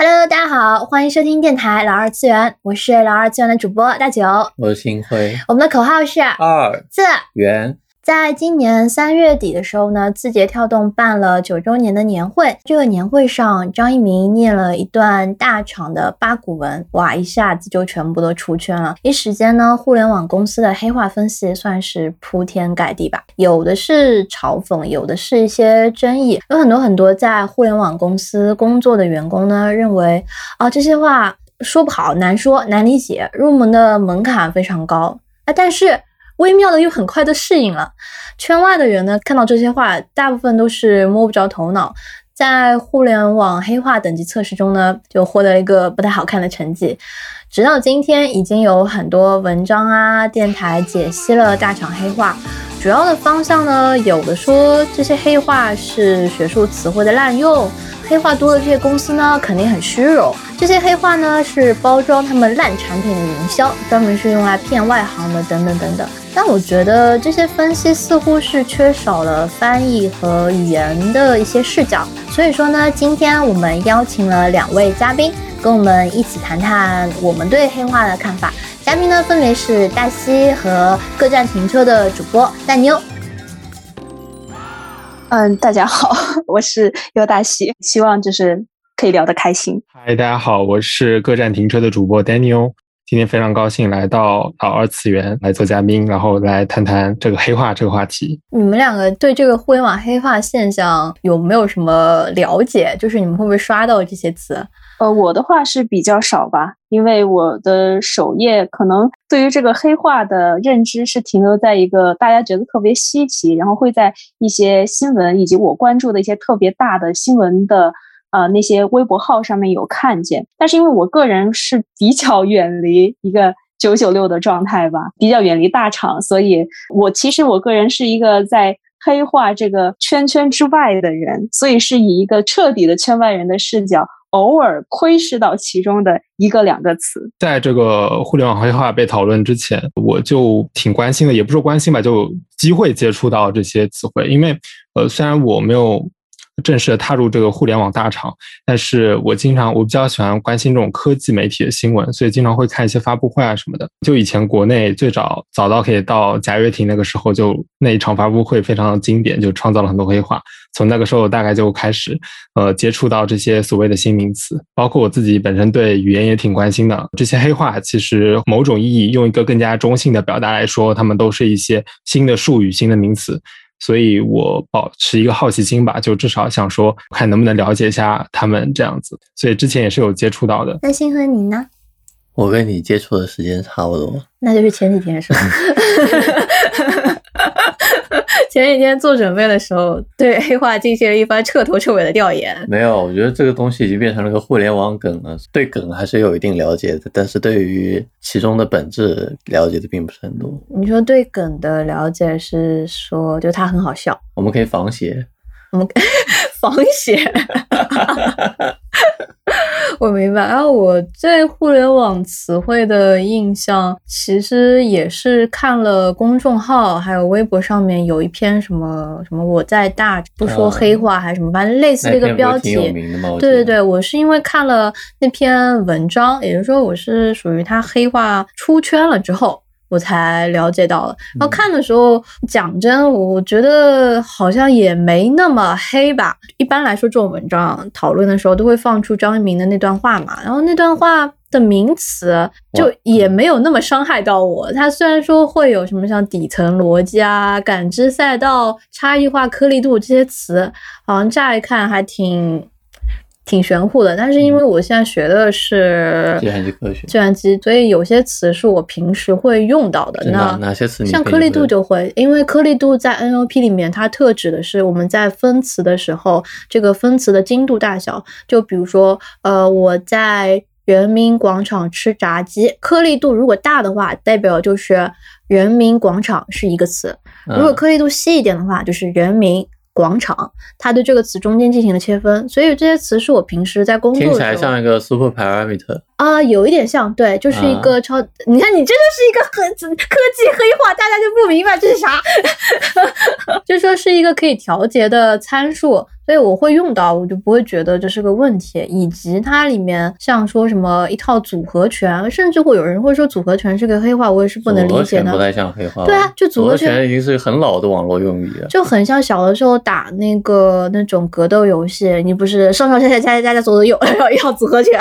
Hello，大家好，欢迎收听电台老二次元，我是老二次元的主播大九，我是星辉，我们的口号是二次元。在今年三月底的时候呢，字节跳动办了九周年的年会。这个年会上，张一鸣念了一段大厂的八股文，哇，一下子就全部都出圈了。一时间呢，互联网公司的黑话分析算是铺天盖地吧，有的是嘲讽，有的是一些争议。有很多很多在互联网公司工作的员工呢，认为啊，这些话说不好，难说，难理解，入门的门槛非常高啊，但是。微妙的又很快的适应了，圈外的人呢看到这些话，大部分都是摸不着头脑，在互联网黑化等级测试中呢，就获得了一个不太好看的成绩。直到今天，已经有很多文章啊、电台解析了大厂黑化，主要的方向呢，有的说这些黑话是学术词汇的滥用。黑话多的这些公司呢，肯定很虚荣。这些黑话呢，是包装他们烂产品的营销，专门是用来骗外行的，等等等等。但我觉得这些分析似乎是缺少了翻译和语言的一些视角。所以说呢，今天我们邀请了两位嘉宾，跟我们一起谈谈我们对黑话的看法。嘉宾呢，分别是大西和各站停车的主播大妞。嗯，大家好，我是尤大喜，希望就是可以聊得开心。嗨，大家好，我是各站停车的主播 Daniel，今天非常高兴来到老二次元来做嘉宾，然后来谈谈这个黑化这个话题。你们两个对这个互联网黑化现象有没有什么了解？就是你们会不会刷到这些词？呃，我的话是比较少吧，因为我的首页可能对于这个黑化的认知是停留在一个大家觉得特别稀奇，然后会在一些新闻以及我关注的一些特别大的新闻的呃那些微博号上面有看见。但是因为我个人是比较远离一个九九六的状态吧，比较远离大厂，所以我其实我个人是一个在黑化这个圈圈之外的人，所以是以一个彻底的圈外人的视角。偶尔窥视到其中的一个两个词，在这个互联网黑化被讨论之前，我就挺关心的，也不是关心吧，就机会接触到这些词汇，因为呃，虽然我没有。正式的踏入这个互联网大厂，但是我经常我比较喜欢关心这种科技媒体的新闻，所以经常会看一些发布会啊什么的。就以前国内最早早到可以到贾跃亭那个时候，就那一场发布会非常的经典，就创造了很多黑话。从那个时候大概就开始，呃，接触到这些所谓的新名词，包括我自己本身对语言也挺关心的。这些黑话其实某种意义用一个更加中性的表达来说，他们都是一些新的术语、新的名词。所以我保持一个好奇心吧，就至少想说，看能不能了解一下他们这样子。所以之前也是有接触到的。那星河你呢？我跟你接触的时间差不多，那就是前几天是吧？前几天做准备的时候，对黑化进行了一番彻头彻尾的调研。没有，我觉得这个东西已经变成了个互联网梗了。对梗还是有一定了解的，但是对于其中的本质了解的并不是很多。你说对梗的了解是说，就它很好笑，我们可以仿写。我们 仿写。我明白，然后我对互联网词汇的印象，其实也是看了公众号，还有微博上面有一篇什么什么我在大不说黑话还是什么，反正类似这个标题。对对对，我是因为看了那篇文章，也就是说我是属于他黑化出圈了之后。我才了解到了，然后看的时候，讲真，我觉得好像也没那么黑吧。一般来说，这种文章讨论的时候都会放出张一鸣的那段话嘛，然后那段话的名词就也没有那么伤害到我。他虽然说会有什么像底层逻辑啊、感知赛道、差异化颗粒度这些词，好像乍一看还挺。挺玄乎的，但是因为我现在学的是计算机科学，计算机，所以有些词是我平时会用到的。那哪些词？像颗粒度就会，因为颗粒度在 NLP 里面，它特指的是我们在分词的时候，这个分词的精度大小。就比如说，呃，我在人民广场吃炸鸡，颗粒度如果大的话，代表就是人民广场是一个词；如果颗粒度细一点的话，就是人民。广场，它对这个词中间进行了切分，所以这些词是我平时在工作听起来像一个 super parameter。啊，有一点像，对，就是一个超。你看，你真的是一个很科技黑化，大家就不明白这是啥。就说是一个可以调节的参数，所以我会用到，我就不会觉得这是个问题。以及它里面像说什么一套组合拳，甚至会有人会说组合拳是个黑化，我也是不能理解的。不太像黑化。对啊，就组合拳已经是很老的网络用语了，就很像小的时候打那个那种格斗游戏，你不是上上下下加加加加左左右，然后一套组合拳。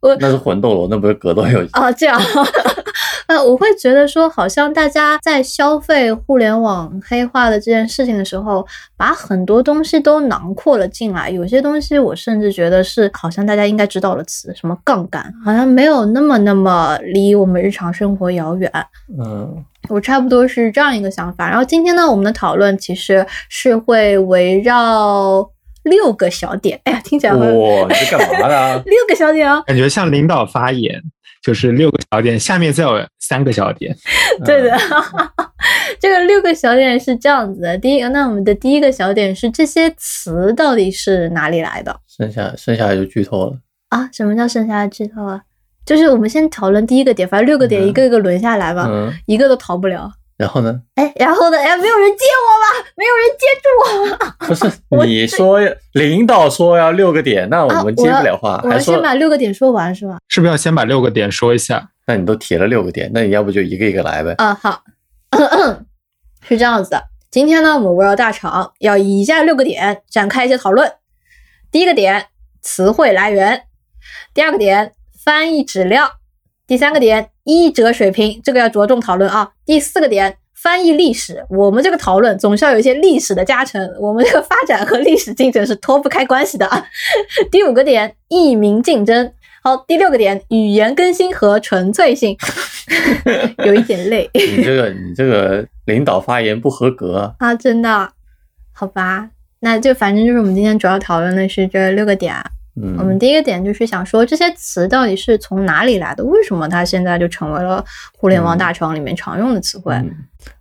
我那是魂斗罗，那不是格斗游戏啊？这样，呃，我会觉得说，好像大家在消费互联网黑化的这件事情的时候，把很多东西都囊括了进来。有些东西，我甚至觉得是好像大家应该知道的词，什么杠杆，好像没有那么那么离我们日常生活遥远。嗯，我差不多是这样一个想法。然后今天呢，我们的讨论其实是会围绕。六个小点，哎呀，听起来哇，你是干嘛的？六个小点哦，感觉像领导发言，就是六个小点，下面再有三个小点。对的，这个六个小点是这样子的。第一个，那我们的第一个小点是这些词到底是哪里来的？剩下剩下就剧透了啊？什么叫剩下的剧透啊？就是我们先讨论第一个点，反正六个点一个一个轮下来吧，一个都逃不了。然后呢？哎，然后呢？哎，没有人接我吗？没有人接住我。不是 你说领导说要六个点，那我们接不了话。我要先把六个点说完是吧？是不是要先把六个点说一下？那你都提了六个点，那你要不就一个一个来呗？啊，好，是这样子的。今天呢，我们围绕大厂要以下六个点展开一些讨论。第一个点，词汇来源；第二个点，翻译质量；第三个点。译者水平，这个要着重讨论啊。第四个点，翻译历史，我们这个讨论总是要有一些历史的加成，我们这个发展和历史进程是脱不开关系的啊。第五个点，译名竞争。好，第六个点，语言更新和纯粹性，有一点累。你这个，你这个领导发言不合格啊！真的？好吧，那就反正就是我们今天主要讨论的是这六个点。嗯，我们第一个点就是想说这些词到底是从哪里来的？为什么它现在就成为了互联网大厂里面常用的词汇？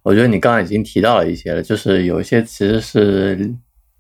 我觉得你刚刚已经提到了一些了，就是有一些其实是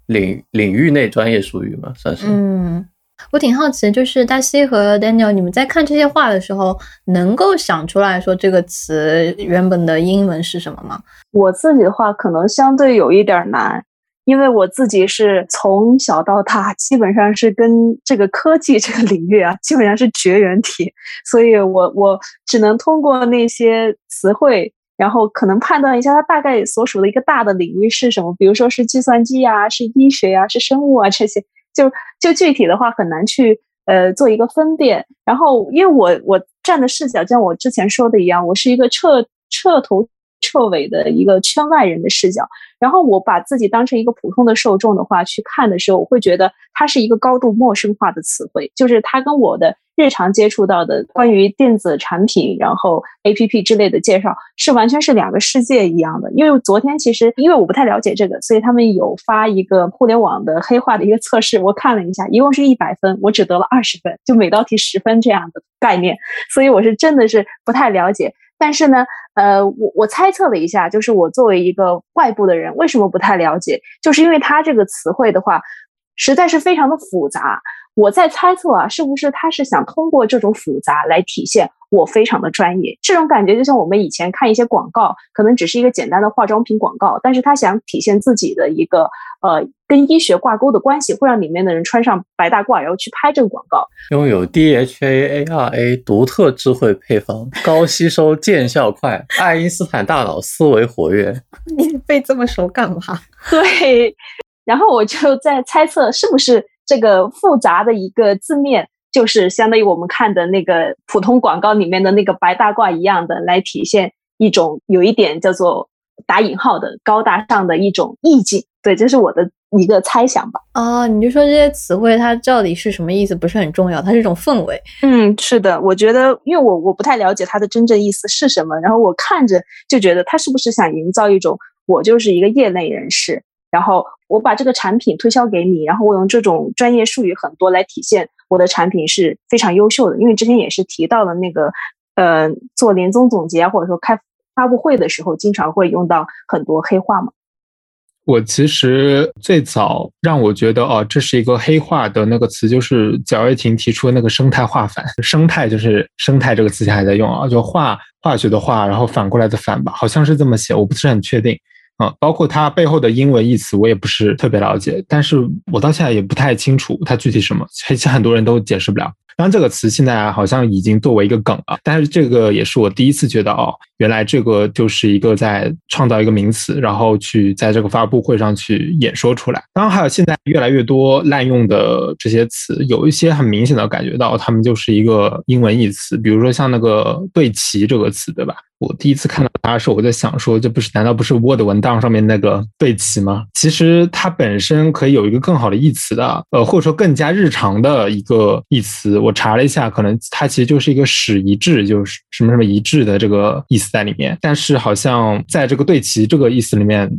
领领域内专业术语嘛，算是。嗯，我挺好奇，就是大西和 Daniel，你们在看这些话的时候，能够想出来说这个词原本的英文是什么吗？我自己的话，可能相对有一点难。因为我自己是从小到大，基本上是跟这个科技这个领域啊，基本上是绝缘体，所以我我只能通过那些词汇，然后可能判断一下它大概所属的一个大的领域是什么，比如说是计算机啊，是医学啊，是生物啊这些，就就具体的话很难去呃做一个分辨。然后因为我我站的视角，像我之前说的一样，我是一个彻彻头。彻尾的一个圈外人的视角，然后我把自己当成一个普通的受众的话去看的时候，我会觉得它是一个高度陌生化的词汇，就是它跟我的日常接触到的关于电子产品，然后 A P P 之类的介绍是完全是两个世界一样的。因为昨天其实因为我不太了解这个，所以他们有发一个互联网的黑化的一个测试，我看了一下，一共是一百分，我只得了二十分，就每道题十分这样的概念，所以我是真的是不太了解。但是呢，呃，我我猜测了一下，就是我作为一个外部的人，为什么不太了解？就是因为它这个词汇的话，实在是非常的复杂。我在猜测啊，是不是他是想通过这种复杂来体现我非常的专业？这种感觉就像我们以前看一些广告，可能只是一个简单的化妆品广告，但是他想体现自己的一个呃跟医学挂钩的关系，会让里面的人穿上白大褂，然后去拍这个广告。拥有 DHA ARA 独特智慧配方，高吸收，见效快，爱因斯坦大脑思维活跃。你背这么熟干嘛？对，然后我就在猜测是不是。这个复杂的一个字面，就是相当于我们看的那个普通广告里面的那个白大褂一样的，来体现一种有一点叫做打引号的高大上的一种意境。对，这是我的一个猜想吧。哦，你就说这些词汇它到底是什么意思，不是很重要，它是一种氛围。嗯，是的，我觉得，因为我我不太了解它的真正意思是什么，然后我看着就觉得他是不是想营造一种我就是一个业内人士。然后我把这个产品推销给你，然后我用这种专业术语很多来体现我的产品是非常优秀的。因为之前也是提到了那个，呃，做年终总结或者说开发布会的时候，经常会用到很多黑话嘛。我其实最早让我觉得哦，这是一个黑化的那个词，就是贾跃亭提出的那个生态化反。生态就是生态这个词现在还在用啊，就化化学的化，然后反过来的反吧，好像是这么写，我不是很确定啊。包括它背后的英文义词，我也不是特别了解，但是我到现在也不太清楚它具体什么，其实很多人都解释不了。当然，这个词现在好像已经作为一个梗了，但是这个也是我第一次觉得哦，原来这个就是一个在创造一个名词，然后去在这个发布会上去演说出来。当然，还有现在越来越多滥用的这些词，有一些很明显的感觉到他们就是一个英文义词，比如说像那个“对齐”这个词，对吧？我第一次看到它的时候，我在想说，这不是难道不是 Word 文档上面那个对齐吗？其实它本身可以有一个更好的义词的，呃，或者说更加日常的一个义词。我查了一下，可能它其实就是一个使一致，就是什么什么一致的这个意思在里面。但是好像在这个对齐这个意思里面，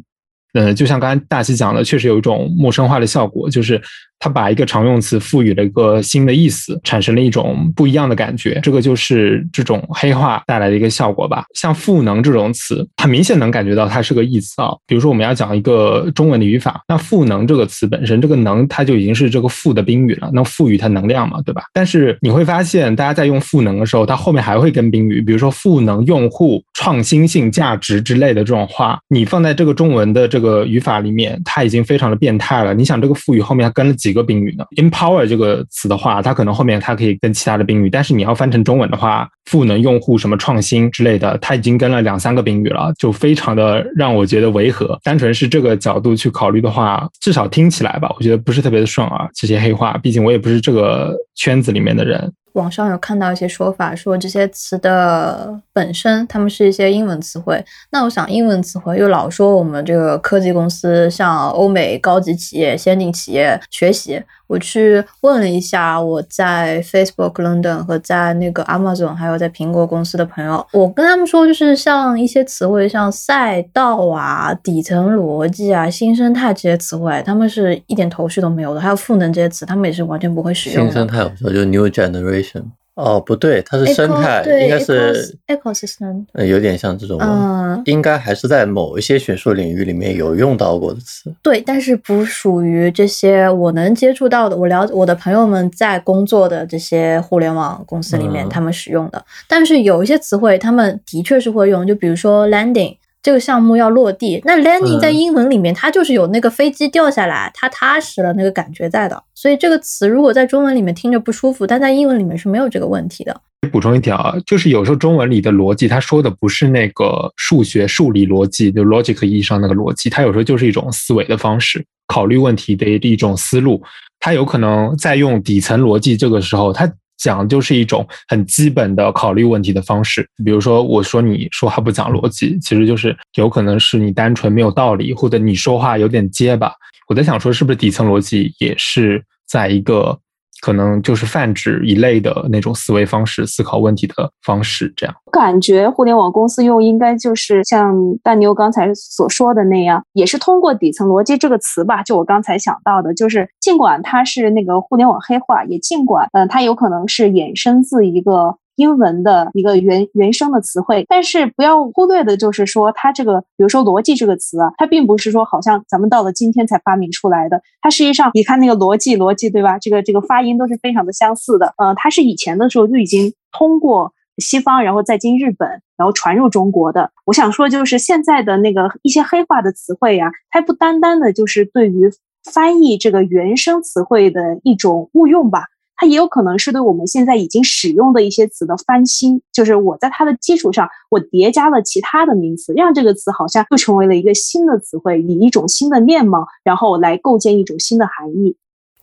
嗯，就像刚才大西讲的，确实有一种陌生化的效果，就是。他把一个常用词赋予了一个新的意思，产生了一种不一样的感觉。这个就是这种黑化带来的一个效果吧。像赋能这种词，很明显能感觉到它是个义词啊。比如说我们要讲一个中文的语法，那赋能这个词本身，这个能它就已经是这个赋的宾语了，那赋予它能量嘛，对吧？但是你会发现，大家在用赋能的时候，它后面还会跟宾语，比如说赋能用户创新性价值之类的这种话，你放在这个中文的这个语法里面，它已经非常的变态了。你想这个赋予后面它跟了几？一个宾语呢？empower 这个词的话，它可能后面它可以跟其他的宾语，但是你要翻成中文的话，赋能用户什么创新之类的，它已经跟了两三个宾语了，就非常的让我觉得违和。单纯是这个角度去考虑的话，至少听起来吧，我觉得不是特别的顺耳。这些黑话，毕竟我也不是这个圈子里面的人。网上有看到一些说法，说这些词的本身，它们是一些英文词汇。那我想，英文词汇又老说我们这个科技公司向欧美高级企业、先进企业学习。我去问了一下我在 Facebook London 和在那个 Amazon 还有在苹果公司的朋友，我跟他们说，就是像一些词汇，像赛道啊、底层逻辑啊、新生态这些词汇，他们是一点头绪都没有的。还有赋能这些词，他们也是完全不会使用的。新生态，我说就是 New Generation。哦，不对，它是生态，应该是 ecosystem，呃，有点像这种，嗯，应该还是在某一些学术领域里面有用到过的词。对，但是不属于这些我能接触到的，我了解我的朋友们在工作的这些互联网公司里面他们使用的。但是有一些词汇，他们的确是会用，就比如说 landing。这个项目要落地，那 landing 在英文里面，它就是有那个飞机掉下来，它踏实了那个感觉在的。所以这个词如果在中文里面听着不舒服，但在英文里面是没有这个问题的。补充一条啊，就是有时候中文里的逻辑，它说的不是那个数学数理逻辑，就 logic 意义上那个逻辑，它有时候就是一种思维的方式，考虑问题的一种思路。它有可能在用底层逻辑，这个时候它。讲就是一种很基本的考虑问题的方式，比如说我说你说话不讲逻辑，其实就是有可能是你单纯没有道理，或者你说话有点结巴。我在想说，是不是底层逻辑也是在一个。可能就是泛指一类的那种思维方式、思考问题的方式，这样。感觉互联网公司用应该就是像大牛刚才所说的那样，也是通过底层逻辑这个词吧。就我刚才想到的，就是尽管它是那个互联网黑化，也尽管嗯，它有可能是衍生自一个。英文的一个原原生的词汇，但是不要忽略的就是说，它这个，比如说“逻辑”这个词啊，它并不是说好像咱们到了今天才发明出来的，它实际上，你看那个“逻辑”“逻辑”，对吧？这个这个发音都是非常的相似的。呃，它是以前的时候就已经通过西方，然后再经日本，然后传入中国的。我想说，就是现在的那个一些黑化的词汇呀，它不单单的就是对于翻译这个原生词汇的一种误用吧。它也有可能是对我们现在已经使用的一些词的翻新，就是我在它的基础上，我叠加了其他的名词，让这个词好像又成为了一个新的词汇，以一种新的面貌，然后来构建一种新的含义。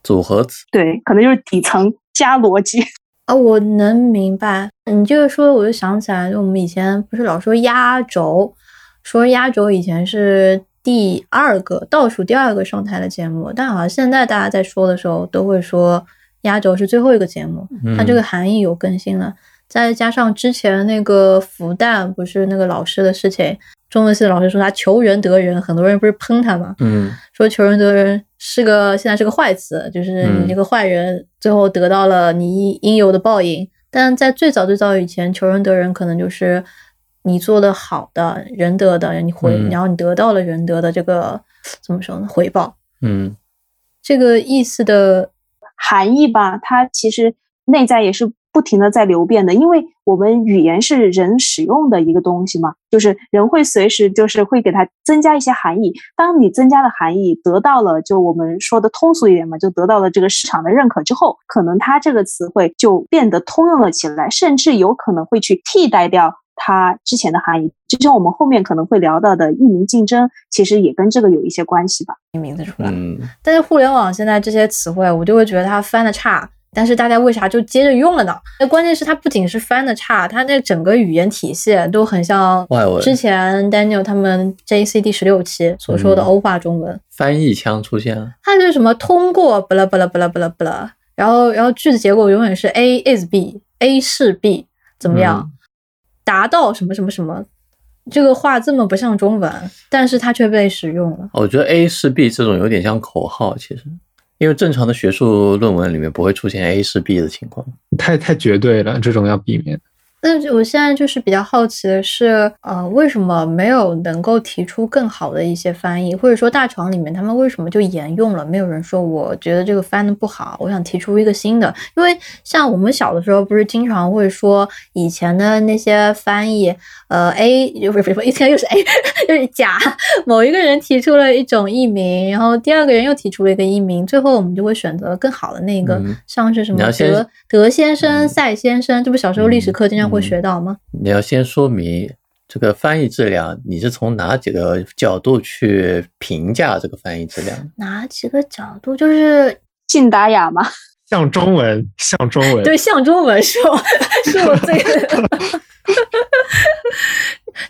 组合词，对，可能就是底层加逻辑 啊。我能明白，你这个说，我就想起来，我们以前不是老说压轴，说压轴以前是第二个倒数第二个上台的节目，但好像现在大家在说的时候都会说。压轴是最后一个节目，它这个含义有更新了，再加上之前那个复旦不是那个老师的事情，中文系的老师说他求人得人，很多人不是喷他嘛，嗯，说求人得人是个现在是个坏词，就是你这个坏人最后得到了你应有的报应。但在最早最早以前，求人得人可能就是你做的好的仁德的，你回，嗯。然后你得到了仁德的这个怎么说呢？回报，嗯。这个意思的含义吧，它其实内在也是不停的在流变的，因为我们语言是人使用的一个东西嘛，就是人会随时就是会给它增加一些含义。当你增加的含义，得到了就我们说的通俗一点嘛，就得到了这个市场的认可之后，可能它这个词汇就变得通用了起来，甚至有可能会去替代掉。它之前的含义，就像我们后面可能会聊到的“一名竞争”，其实也跟这个有一些关系吧。名字出来。嗯，但是互联网现在这些词汇，我就会觉得它翻的差，但是大家为啥就接着用了呢？那关键是它不仅是翻的差，它那整个语言体系都很像外文之前 Daniel 他们 JCD 十六期所说的嗯欧化中文，翻译腔出现了。它是什么通过巴拉巴拉巴拉巴拉巴拉，然后然后句子结构永远是 A is B，A 是 B，怎么样？嗯达到什么什么什么，这个话这么不像中文，但是它却被使用了。我觉得 A 是 B 这种有点像口号，其实，因为正常的学术论文里面不会出现 A 是 B 的情况。太太绝对了，这种要避免。那我现在就是比较好奇的是，呃，为什么没有能够提出更好的一些翻译，或者说大厂里面他们为什么就沿用了？没有人说我觉得这个翻的不好，我想提出一个新的。因为像我们小的时候，不是经常会说以前的那些翻译，呃，A 不是不是以前又是 A，就是甲某一个人提出了一种译名，然后第二个人又提出了一个译名，最后我们就会选择更好的那个，嗯像是什么德德先生、嗯赛先生，这不小时候历史课经常会嗯学到吗？你要先说明这个翻译质量，你是从哪几个角度去评价这个翻译质量？哪几个角度？就是信达雅吗，像中文，像中文，对，像中文是我 是我最，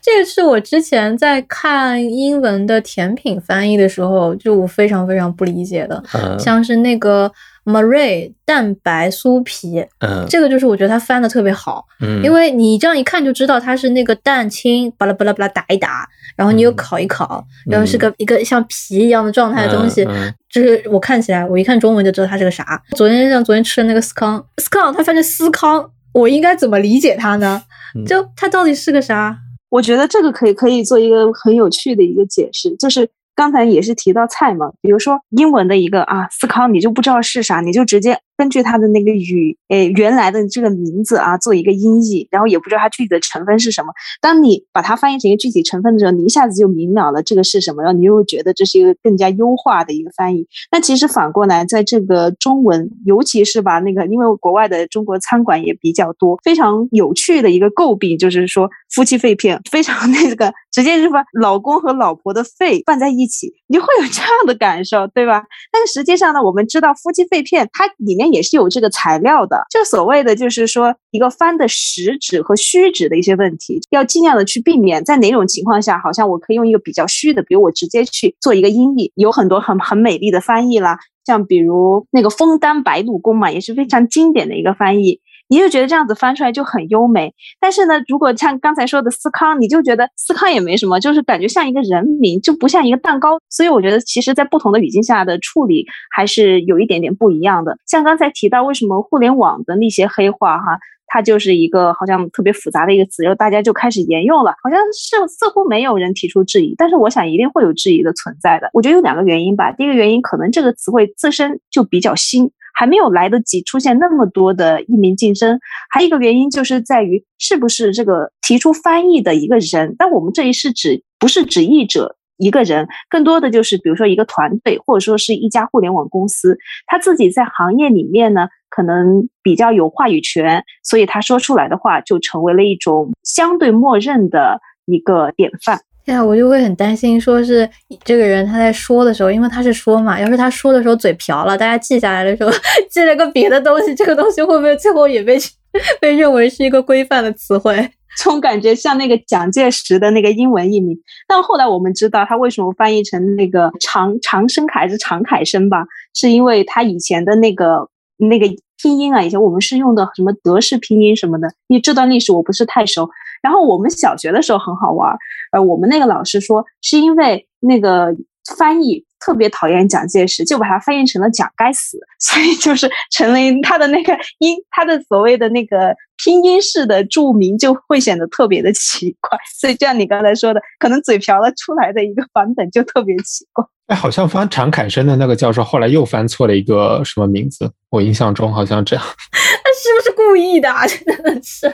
这个是我之前在看英文的甜品翻译的时候，就我非常非常不理解的，嗯像是那个 Marie 蛋白酥皮，嗯这个就是我觉得它翻的特别好，嗯，因为你这样一看就知道它是那个蛋清巴拉巴拉巴拉打一打，然后你又嗯烤一烤，然后是个一个像皮一样的状态的东西，就是我看起来，我一看中文就知道它是个啥。昨天像昨天吃的那个司康，司康它翻成司康，我应该怎么理解它呢？嗯就它到底是个啥？我觉得这个可以可以做一个很有趣的一个解释，就是刚才也是提到菜嘛，比如说英文的一个啊司康，你就不知道是啥，你就直接根据它的那个语诶原来的这个名字啊做一个音译，然后也不知道它具体的成分是什么。当你把它翻译成一个具体成分的时候，你一下子就明了了这个是什么，然后你又觉得这是一个更加优化的一个翻译。那其实反过来，在这个中文，尤其是吧那个，因为国外的中国餐馆也比较多，非常有趣的一个诟病就是说夫妻肺片非常那个，直接是把老公和老婆的肺放在一起，你会有这样的感受，对吧？但是实际上呢，我们知道夫妻肺片它里面也是有这个材料的，就所谓的就是说一个翻的实指和虚指的一些问题，要尽量的去避免在哪种情况下，好像我可以用一个比较虚的，比如我直接去做一个音译，有很多很很美丽的翻译啦，像比如那个枫丹白露宫嘛，也是非常经典的一个翻译。你就觉得这样子翻出来就很优美，但是呢，如果像刚才说的司康，你就觉得司康也没什么，就是感觉像一个人名，就不像一个蛋糕。所以我觉得，其实，在不同的语境下的处理还是有一点点不一样的。像刚才提到，为什么互联网的那些黑话哈，它就是一个好像特别复杂的一个词，然后大家就开始沿用了，好像是似乎没有人提出质疑，但是我想一定会有质疑的存在的。我觉得有两个原因吧，第一个原因可能这个词汇自身就比较新。还没有来得及出现那么多的译名竞争，还有一个原因就是在于是不是这个提出翻译的一个人，但我们这里是指不是指译者一个人，更多的就是比如说一个团队或者说是一家互联网公司，他自己在行业里面呢可能比较有话语权，所以他说出来的话就成为了一种相对默认的一个典范。对啊，我就会很担心，说是这个人他在说的时候，因为他是说嘛，要是他说的时候嘴瓢了，大家记下来的时候 记了个别的东西，这个东西会不会最后也被 被认为是一个规范的词汇？总感觉像那个蒋介石的那个英文译名，但后来我们知道他为什么翻译成那个常常生凯还是常凯生吧，是因为他以前的那个那个拼音啊，以前我们是用的什么德式拼音什么的，因为这段历史我不是太熟。然后我们小学的时候很好玩，呃，我们那个老师说是因为那个翻译特别讨厌蒋介石，就把它翻译成了蒋该死，所以就是成了他的那个音，他的所谓的那个拼音式的注明就会显得特别的奇怪。所以就像你刚才说的，可能嘴瓢了出来的一个版本就特别奇怪。哎，好像翻常凯生的那个教授后来又翻错了一个什么名字，我印象中好像这样。他是不是故意的？啊真的是。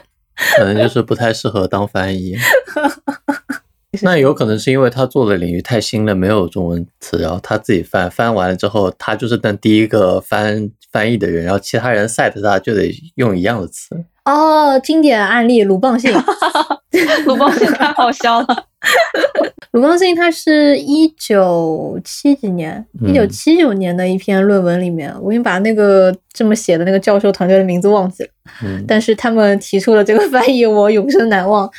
可能就是不太适合当翻译，那有可能是因为他做的领域太新了，没有中文词，然后他自己翻翻完了之后，他就是当第一个翻翻译的人，然后其他人 set 他就得用一样的词。哦，经典案例鲁棒信，鲁邦信太好笑了。鲁邦信他是一九七几年，一九七九年的一篇论文里面，我已经把那个这么写的那个教授团队的名字忘记了，但是他们提出了这个翻译，我永生难忘。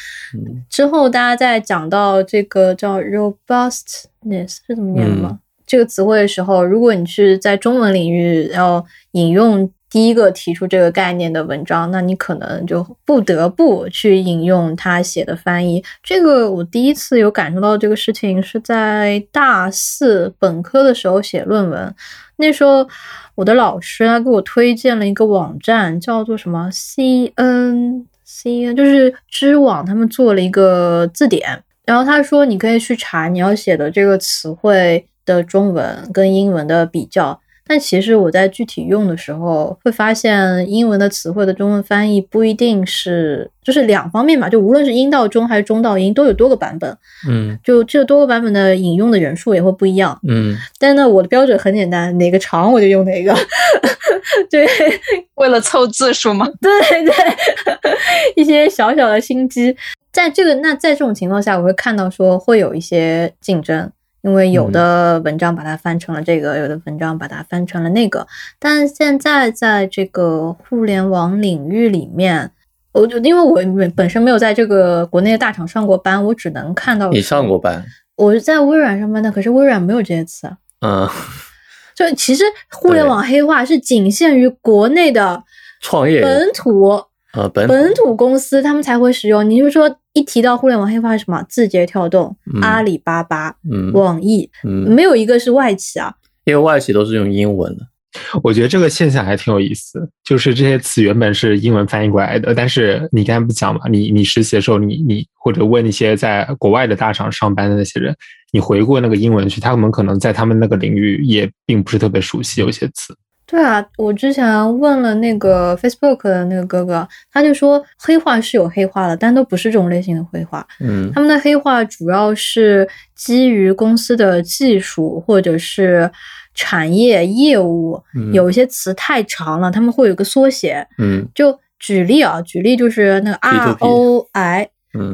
之后大家在讲到这个叫 robustness 是怎么念的吗？这个词汇的时候，如果你是在中文领域要引用。第一个提出这个概念的文章，那你可能就不得不去引用他写的翻译。这个我第一次有感受到这个事情是在大四本科的时候写论文，那时候我的老师他给我推荐了一个网站，叫做什么 C N C N，就是知网，他们做了一个字典，然后他说你可以去查你要写的这个词汇的中文跟英文的比较。但其实我在具体用的时候，会发现英文的词汇的中文翻译不一定是，就是两方面嘛，就无论是音到中还是中到音，都有多个版本。嗯，就这多个版本的引用的人数也会不一样。嗯，但呢，我的标准很简单，哪个长我就用哪个。对，为了凑字数吗？对对，一些小小的心机，在这个那在这种情况下，我会看到说会有一些竞争。因为有的文章把它翻成了这个，有的文章把它翻成了那个。但现在在这个互联网领域里面，我就因为我本身没有在这个国内的大厂上过班，我只能看到你上过班。我是在微软上班的，可是微软没有这些词。嗯，就其实互联网黑化是仅限于国内的创业本土。呃，本本土公司他们才会使用。你就说一提到互联网黑化是什么？字节跳动、阿里巴巴、网易，没有一个是外企啊。因为外企都是用英文的。我觉得这个现象还挺有意思，就是这些词原本是英文翻译过来的，但是你刚才不讲嘛？你你实习的时候，你你或者问一些在国外的大厂上班的那些人，你回过那个英文去，他们可能在他们那个领域也并不是特别熟悉有些词。对啊，我之前问了那个 Facebook 的那个哥哥，他就说黑化是有黑化的，但都不是这种类型的黑化。嗯，他们的黑化主要是基于公司的技术或者是产业业务，有一些词太长了，他们会有个缩写。嗯，就举例啊，举例就是那个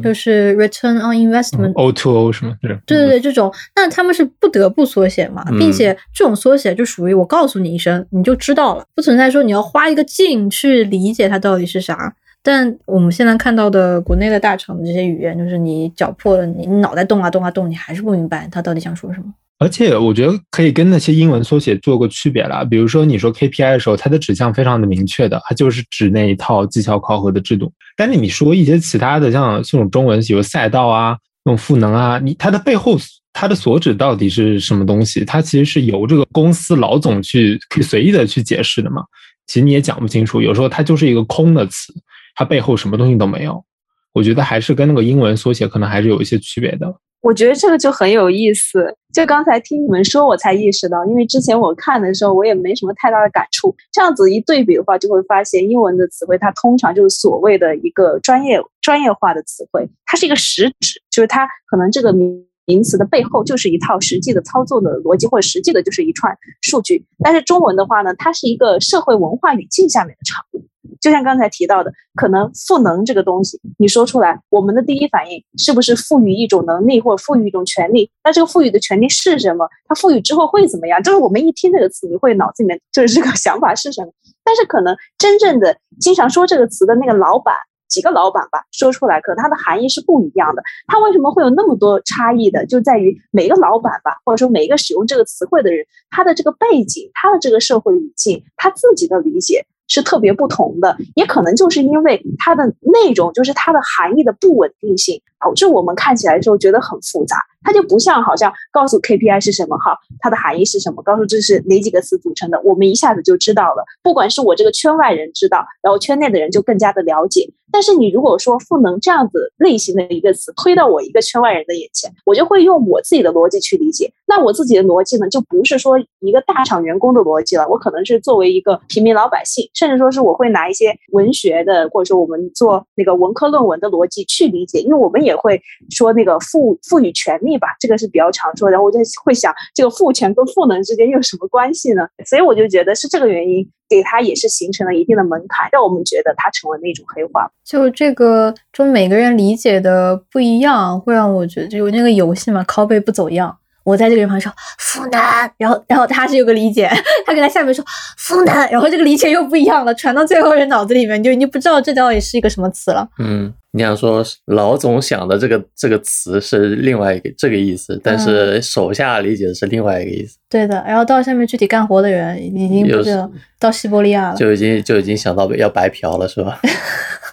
就是 return on investment，O to O 是吗？对对对，这种，那他们是不得不缩写嘛，并且这种缩写就属于我告诉你一声，你就知道了，不存在说你要花一个劲去理解它到底是啥。但我们现在看到的国内的大厂的这些语言，就是你脚破了，你脑袋动啊动啊动，你还是不明白他到底想说什么。而且我觉得可以跟那些英文缩写做个区别了，比如说你说 KPI 的时候，它的指向非常的明确的，它就是指那一套绩效考核的制度。但是你说一些其他的，像这种中文比如赛道啊，那种赋能啊，你它的背后它的所指到底是什么东西？它其实是由这个公司老总去可以随意的去解释的嘛。其实你也讲不清楚，有时候它就是一个空的词，它背后什么东西都没有。我觉得还是跟那个英文缩写可能还是有一些区别的。我觉得这个就很有意思，就刚才听你们说，我才意识到，因为之前我看的时候，我也没什么太大的感触。这样子一对比的话，就会发现英文的词汇，它通常就是所谓的一个专业专业化的词汇，它是一个实质，就是它可能这个名名词的背后就是一套实际的操作的逻辑，或者实际的就是一串数据。但是中文的话呢，它是一个社会文化语境下面的产物。就像刚才提到的，可能赋能这个东西，你说出来，我们的第一反应是不是赋予一种能力，或者赋予一种权利？那这个赋予的权利是什么？它赋予之后会怎么样？就是我们一听这个词，你会脑子里面就是这个 想法是什么？但是可能真正的经常说这个词的那个老板，几个老板吧，说出来，可能它的含义是不一样的。它为什么会有那么多差异的？就在于每个老板吧，或者说每一个使用这个词汇的人，他的这个背景，他的这个社会语境，他自己的理解。是特别不同的，也可能就是因为它的内容，就是它的含义的不稳定性，导致我们看起来之后觉得很复杂。它就不像好像告诉 KPI 是什么哈，它的含义是什么，告诉这是哪几个词组成的，我们一下子就知道了。不管是我这个圈外人知道，然后圈内的人就更加的了解。但是你如果说赋能这样子类型的一个词推到我一个圈外人的眼前，我就会用我自己的逻辑去理解。那我自己的逻辑呢，就不是说一个大厂员工的逻辑了，我可能是作为一个平民老百姓，甚至说是我会拿一些文学的，或者说我们做那个文科论文的逻辑去理解，因为我们也会说那个赋赋予权利吧，这个是比较常说。然后我就会想，这个赋权跟赋能之间又有什么关系呢？所以我就觉得是这个原因。给他也是形成了一定的门槛，让我们觉得它成为了一种黑化。就这个，就每个人理解的不一样，会让我觉得，就那个游戏嘛，拷贝不走样。我在这个地方说赋能，然后然后他是有个理解，他跟他下面说赋能，然后这个理解又不一样了，传到最后人脑子里面，就已经不知道这到底是一个什么词了。嗯，你想说老总想的这个这个词是另外一个这个意思，但是手下理解的是另外一个意思。对的，然后到下面具体干活的人已经不是到西伯利亚了，就已经就已经想到要白嫖了，是吧？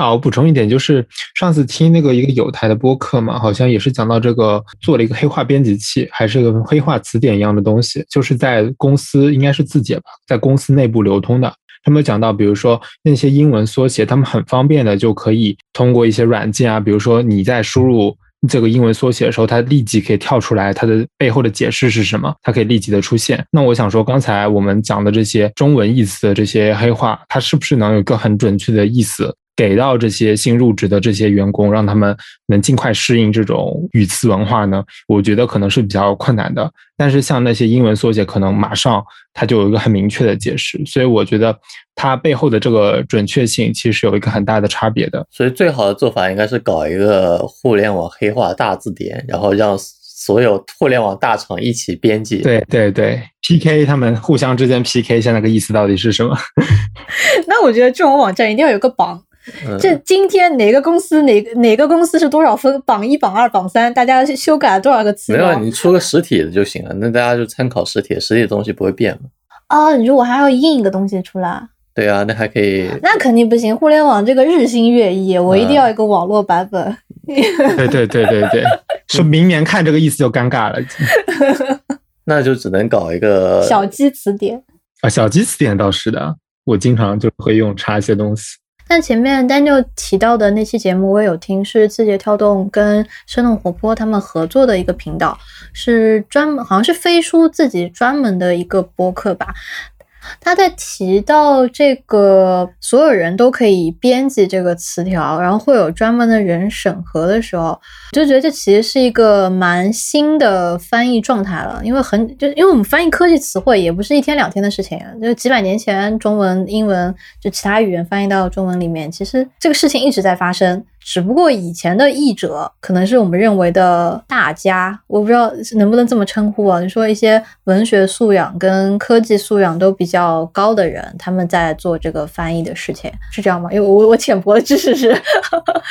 啊，我补充一点，就是上次听那个一个有台的播客嘛，好像也是讲到这个做了一个黑化编辑器，还是个黑化词典一样的东西，就是在公司应该是字节吧，在公司内部流通的。他们讲到，比如说那些英文缩写，他们很方便的就可以通过一些软件啊，比如说你在输入这个英文缩写的时候，它立即可以跳出来它的背后的解释是什么，它可以立即的出现。那我想说，刚才我们讲的这些中文意思的这些黑话，它是不是能有一个很准确的意思？给到这些新入职的这些员工，让他们能尽快适应这种语词文化呢？我觉得可能是比较困难的。但是像那些英文缩写，可能马上它就有一个很明确的解释。所以我觉得它背后的这个准确性其实有一个很大的差别的。所以最好的做法应该是搞一个互联网黑化大字典，然后让所有互联网大厂一起编辑。对对对，PK 他们互相之间 PK 一下那个意思到底是什么？那我觉得这种网站一定要有个榜。这今天哪个公司哪个哪个公司是多少分？榜一、榜二、榜三，大家修改了多少个词？没有，你出个实体的就行了。那大家就参考实体，实体的东西不会变嘛。哦，你说我还要印一个东西出来？对啊，那还可以。那肯定不行，互联网这个日新月异，我一定要一个网络版本。对对对对对，说明年看这个意思就尴尬了。那就只能搞一个小鸡词典啊，小鸡词典倒是的，我经常就会用查一些东西。但前面 Daniel 提到的那期节目，我也有听，是字节跳动跟生动活泼他们合作的一个频道，是专门好像是飞书自己专门的一个播客吧。他在提到这个所有人都可以编辑这个词条，然后会有专门的人审核的时候，我就觉得这其实是一个蛮新的翻译状态了。因为很就因为我们翻译科技词汇也不是一天两天的事情，就几百年前中文、英文就其他语言翻译到中文里面，其实这个事情一直在发生。只不过以前的译者可能是我们认为的大家，我不知道能不能这么称呼啊？你说一些文学素养跟科技素养都比较高的人，他们在做这个翻译的事情，是这样吗？因为我我浅薄的知识是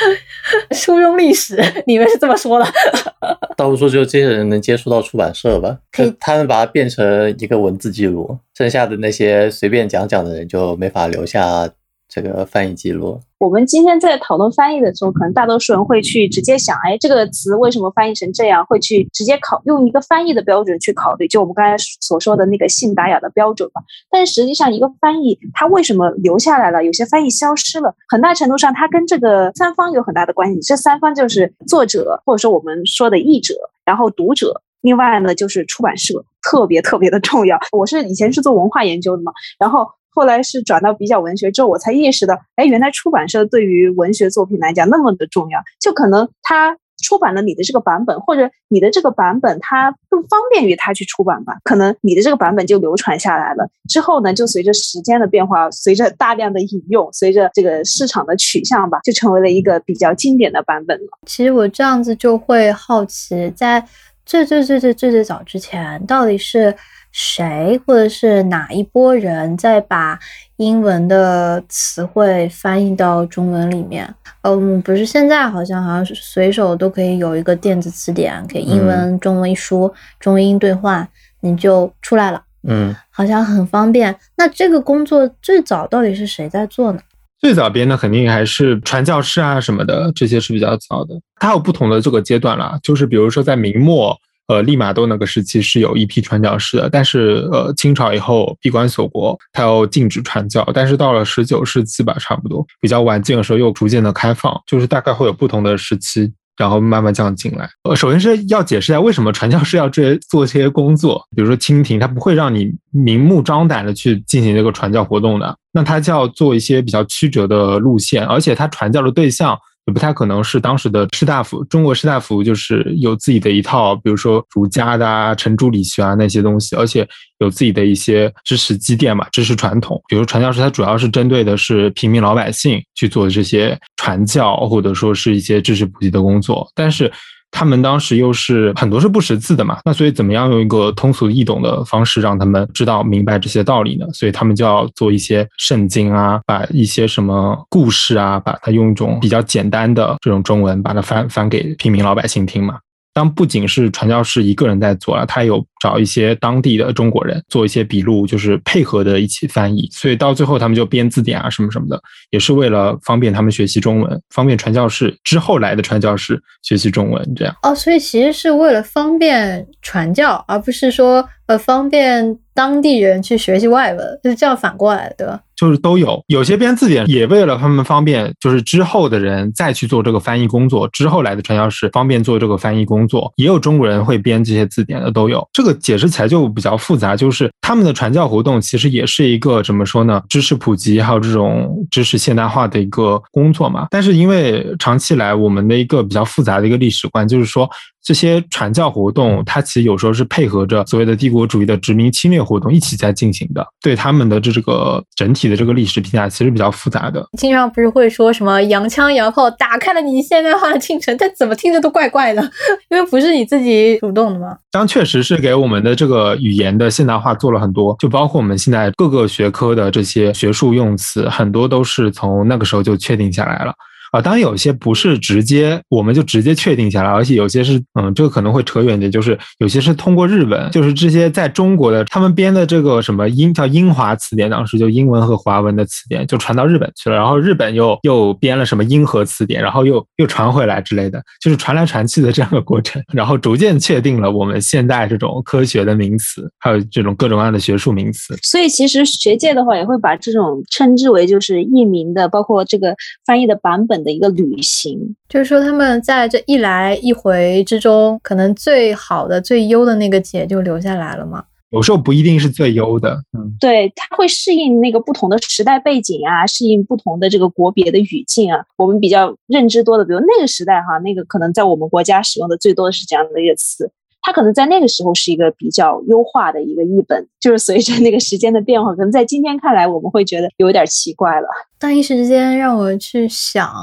初中历史里面是这么说的。倒不说，只有这些人能接触到出版社吧，他他们把它变成一个文字记录，剩下的那些随便讲讲的人就没法留下。这个翻译记录，我们今天在讨论翻译的时候，可能大多数人会去直接想，哎，这个词为什么翻译成这样？会去直接考用一个翻译的标准去考虑，就我们刚才所说的那个信达雅的标准吧。但是实际上，一个翻译它为什么留下来了？有些翻译消失了，很大程度上它跟这个三方有很大的关系。这三方就是作者，或者说我们说的译者，然后读者，另外呢就是出版社，特别特别的重要。我是以前是做文化研究的嘛，然后。后来是转到比较文学之后，我才意识到，哎，原来出版社对于文学作品来讲那么的重要。就可能他出版了你的这个版本，或者你的这个版本，它更方便于他去出版吧。可能你的这个版本就流传下来了。之后呢，就随着时间的变化，随着大量的引用，随着这个市场的取向吧，就成为了一个比较经典的版本了。其实我这样子就会好奇，在最最最最最最早之前，到底是。谁或者是哪一波人在把英文的词汇翻译到中文里面？嗯，不是现在好像好像是随手都可以有一个电子词典，给英文、中文一输，中英兑换，你就出来了。嗯，好像很方便。那这个工作最早到底是谁在做呢？最早编的肯定还是传教士啊什么的，这些是比较早的。它有不同的这个阶段啦，就是比如说在明末，呃，利玛窦那个时期是有一批传教士的，但是呃，清朝以后闭关锁国，它要禁止传教。但是到了十九世纪吧，差不多比较晚近的时候又逐渐的开放，就是大概会有不同的时期。然后慢慢这样进来。呃，首先是要解释一下为什么传教士要这做这些工作。比如说清廷，他不会让你明目张胆的去进行这个传教活动的，那他就要做一些比较曲折的路线，而且他传教的对象。不太可能是当时的士大夫，中国士大夫就是有自己的一套，比如说儒家的啊、程朱理学啊那些东西，而且有自己的一些知识积淀嘛、知识传统。比如传教士，他主要是针对的是平民老百姓去做这些传教，或者说是一些知识普及的工作，但是。他们当时又是很多是不识字的嘛，那所以怎么样用一个通俗易懂的方式让他们知道明白这些道理呢？所以他们就要做一些圣经啊，把一些什么故事啊，把它用一种比较简单的这种中文把它翻翻给平民老百姓听嘛。当不仅是传教士一个人在做了，他有找一些当地的中国人做一些笔录，就是配合的一起翻译。所以到最后他们就编字典啊什么什么的，也是为了方便他们学习中文，方便传教士之后来的传教士学习中文。这样哦，所以其实是为了方便传教，而不是说呃方便当地人去学习外文，就是这样反过来的，对吧？就是都有，有些编字典也为了他们方便，就是之后的人再去做这个翻译工作，之后来的传教士方便做这个翻译工作，也有中国人会编这些字典的都有。这个解释起来就比较复杂，就是他们的传教活动其实也是一个怎么说呢？知识普及还有这种知识现代化的一个工作嘛。但是因为长期来我们的一个比较复杂的一个历史观，就是说。这些传教活动，它其实有时候是配合着所谓的帝国主义的殖民侵略活动一起在进行的，对他们的这这个整体的这个历史评价其实比较复杂的。经常不是会说什么洋枪洋炮打开了你现代化的进程，但怎么听着都怪怪的，因为不是你自己主动的吗？当确实是给我们的这个语言的现代化做了很多，就包括我们现在各个学科的这些学术用词，很多都是从那个时候就确定下来了。啊，当然有些不是直接，我们就直接确定下来，而且有些是，嗯，这个可能会扯远点，就是有些是通过日文，就是这些在中国的他们编的这个什么英叫英华词典，当时就英文和华文的词典就传到日本去了，然后日本又又编了什么英和词典，然后又又传回来之类的，就是传来传去的这样的过程，然后逐渐确定了我们现代这种科学的名词，还有这种各种各样的学术名词。所以其实学界的话也会把这种称之为就是译名的，包括这个翻译的版本。的一个旅行，就是说他们在这一来一回之中，可能最好的、最优的那个解就留下来了吗？有时候不一定是最优的，嗯，对，它会适应那个不同的时代背景啊，适应不同的这个国别的语境啊。我们比较认知多的，比如那个时代哈，那个可能在我们国家使用的最多的是这样的一个词。它可能在那个时候是一个比较优化的一个译本，就是随着那个时间的变化，可能在今天看来我们会觉得有点奇怪了。但一时之间让我去想，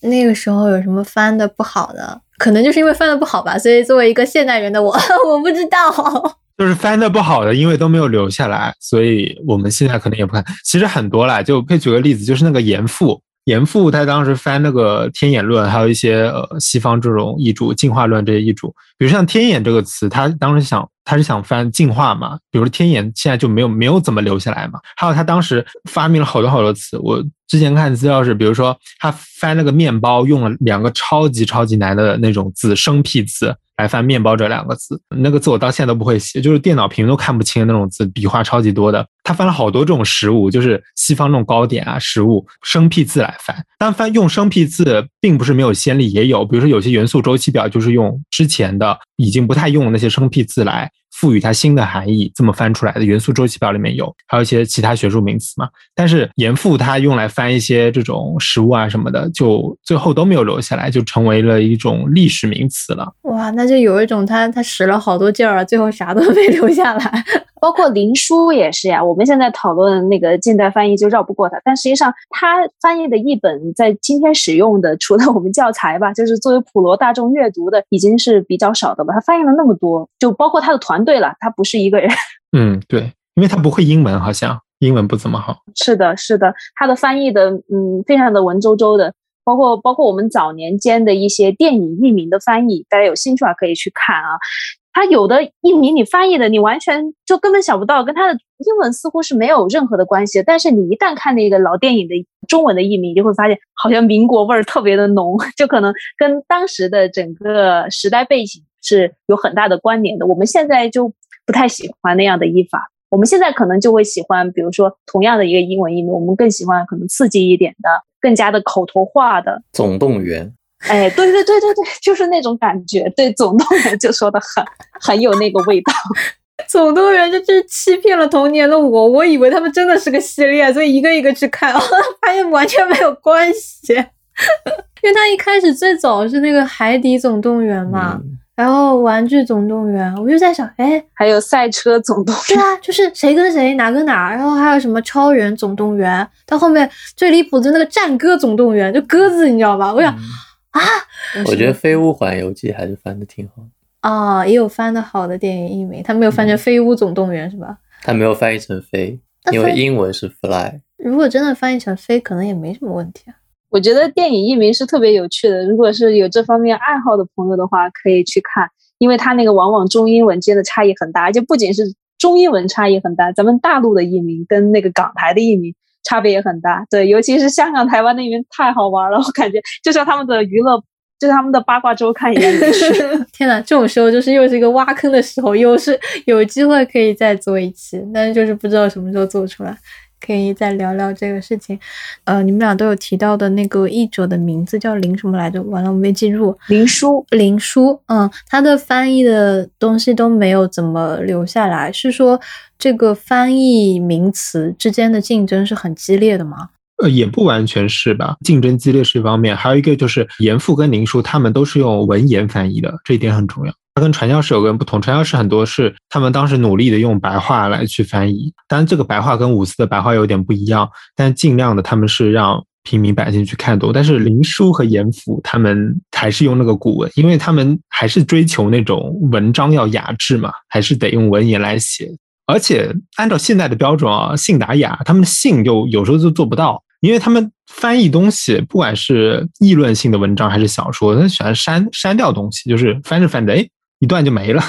那个时候有什么翻的不好的？可能就是因为翻的不好吧。所以作为一个现代人的我，我不知道。就是翻的不好的，因为都没有留下来，所以我们现在可能也不看。其实很多啦，就可以举个例子，就是那个严复。严复他当时翻那个《天演论》，还有一些呃西方这种译著，进化论这些译著，比如像“天演”这个词，他当时想他是想翻进化嘛，比如“天演”现在就没有没有怎么留下来嘛。还有他当时发明了好多好多词，我之前看资料是，比如说他翻那个面包，用了两个超级超级难的那种字生僻字。来翻“面包”这两个字，那个字我到现在都不会写，就是电脑屏都看不清那种字，笔画超级多的。他翻了好多这种食物，就是西方那种糕点啊，食物生僻字来翻。但翻用生僻字，并不是没有先例，也有，比如说有些元素周期表就是用之前的已经不太用的那些生僻字来。赋予它新的含义，这么翻出来的元素周期表里面有，还有一些其他学术名词嘛。但是严复他用来翻一些这种食物啊什么的，就最后都没有留下来，就成为了一种历史名词了。哇，那就有一种他他使了好多劲儿，最后啥都没留下来。包括林书也是呀，我们现在讨论那个近代翻译就绕不过他，但实际上他翻译的译本在今天使用的，除了我们教材吧，就是作为普罗大众阅读的，已经是比较少的吧。他翻译了那么多，就包括他的团队了，他不是一个人。嗯，对，因为他不会英文，好像英文不怎么好。是的，是的，他的翻译的，嗯，非常的文绉绉的，包括包括我们早年间的一些电影译名的翻译，大家有兴趣啊可以去看啊。他有的译名你翻译的，你完全就根本想不到，跟他的英文似乎是没有任何的关系。但是你一旦看那个老电影的中文的译名，你就会发现好像民国味儿特别的浓，就可能跟当时的整个时代背景是有很大的关联的。我们现在就不太喜欢那样的译法，我们现在可能就会喜欢，比如说同样的一个英文译名，我们更喜欢可能刺激一点的，更加的口头化的《总动员》。哎，对对对对对，就是那种感觉。对，总动员就说的很很有那个味道。总动员就是欺骗了童年的我，我以为他们真的是个系列，所以一个一个去看，发现完全没有关系。因为他一开始最早是那个海底总动员嘛，然后玩具总动员，我就在想，哎，还有赛车总动员。对啊，就是谁跟谁哪跟哪，然后还有什么超人总动员，到后面最离谱的那个战歌总动员，就鸽子，你知道吧？我想。啊，我觉得《飞屋环游记》还是翻的挺好啊，也有翻的好的电影译名，他没有翻成《飞屋总动员》是吧？他没有翻译成“飞”，因为英文是 “fly”。如果真的翻译成“飞”，可能也没什么问题啊。我觉得电影译名是特别有趣的，如果是有这方面爱好的朋友的话，可以去看，因为他那个往往中英文间的差异很大，而且不仅是中英文差异很大，咱们大陆的译名跟那个港台的译名。差别也很大，对，尤其是香港、台湾那边太好玩了，我感觉就像他们的娱乐，就像他们的八卦周刊一样。天哪，这种时候就是又是一个挖坑的时候，又是有机会可以再做一期，但是就是不知道什么时候做出来。可以再聊聊这个事情，呃，你们俩都有提到的那个译者的名字叫林什么来着？完了，我没记住。林书，林书，嗯，他的翻译的东西都没有怎么留下来，是说这个翻译名词之间的竞争是很激烈的吗？呃，也不完全是吧，竞争激烈是一方面，还有一个就是严复跟林书他们都是用文言翻译的，这一点很重要。它跟传教士有个人不同，传教士很多是他们当时努力的用白话来去翻译，当然这个白话跟五四的白话有点不一样，但尽量的他们是让平民百姓去看懂。但是林书和严复他们还是用那个古文，因为他们还是追求那种文章要雅致嘛，还是得用文言来写。而且按照现在的标准啊，信达雅，他们的信就有时候就做不到，因为他们翻译东西，不管是议论性的文章还是小说，他喜欢删删掉东西，就是翻着翻着，哎。一段就没了，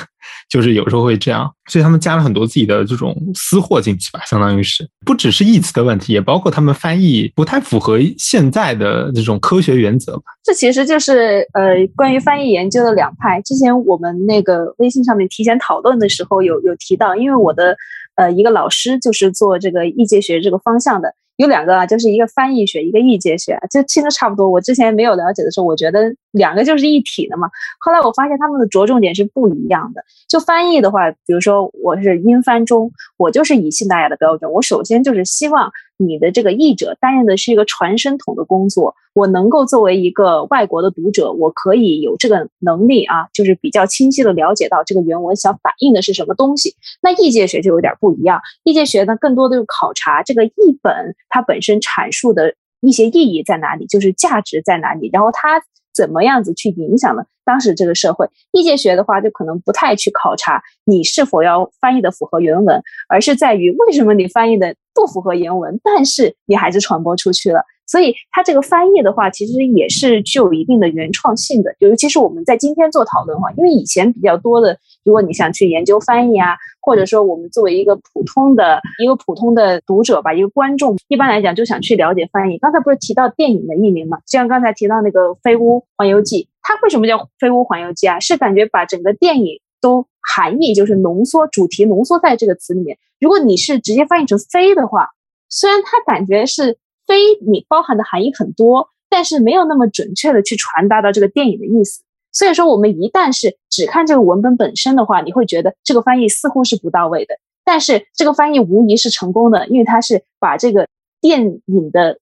就是有时候会这样，所以他们加了很多自己的这种私货进去吧，相当于是不只是译词的问题，也包括他们翻译不太符合现在的这种科学原则吧。这其实就是呃关于翻译研究的两派。之前我们那个微信上面提前讨论的时候有有提到，因为我的呃一个老师就是做这个译介学这个方向的。有两个啊，就是一个翻译学，一个译介学，就听着差不多。我之前没有了解的时候，我觉得两个就是一体的嘛。后来我发现他们的着重点是不一样的。就翻译的话，比如说我是英翻中，我就是以信大雅的标准，我首先就是希望。你的这个译者担任的是一个传声筒的工作，我能够作为一个外国的读者，我可以有这个能力啊，就是比较清晰的了解到这个原文想反映的是什么东西。那译介学就有点不一样，译介学呢更多的就考察这个译本它本身阐述的一些意义在哪里，就是价值在哪里，然后它怎么样子去影响了当时这个社会。译介学的话就可能不太去考察你是否要翻译的符合原文，而是在于为什么你翻译的。不符合原文，但是你还是传播出去了。所以它这个翻译的话，其实也是具有一定的原创性的。尤其是我们在今天做讨论的话，因为以前比较多的，如果你想去研究翻译啊，或者说我们作为一个普通的一个普通的读者吧，一个观众，一般来讲就想去了解翻译。刚才不是提到电影的译名嘛？就像刚才提到那个《飞屋环游记》，它为什么叫《飞屋环游记》啊？是感觉把整个电影都含义就是浓缩主题浓缩在这个词里面。如果你是直接翻译成“飞”的话，虽然它感觉是“非”，你包含的含义很多，但是没有那么准确的去传达到这个电影的意思。所以说，我们一旦是只看这个文本本身的话，你会觉得这个翻译似乎是不到位的。但是这个翻译无疑是成功的，因为它是把这个电影的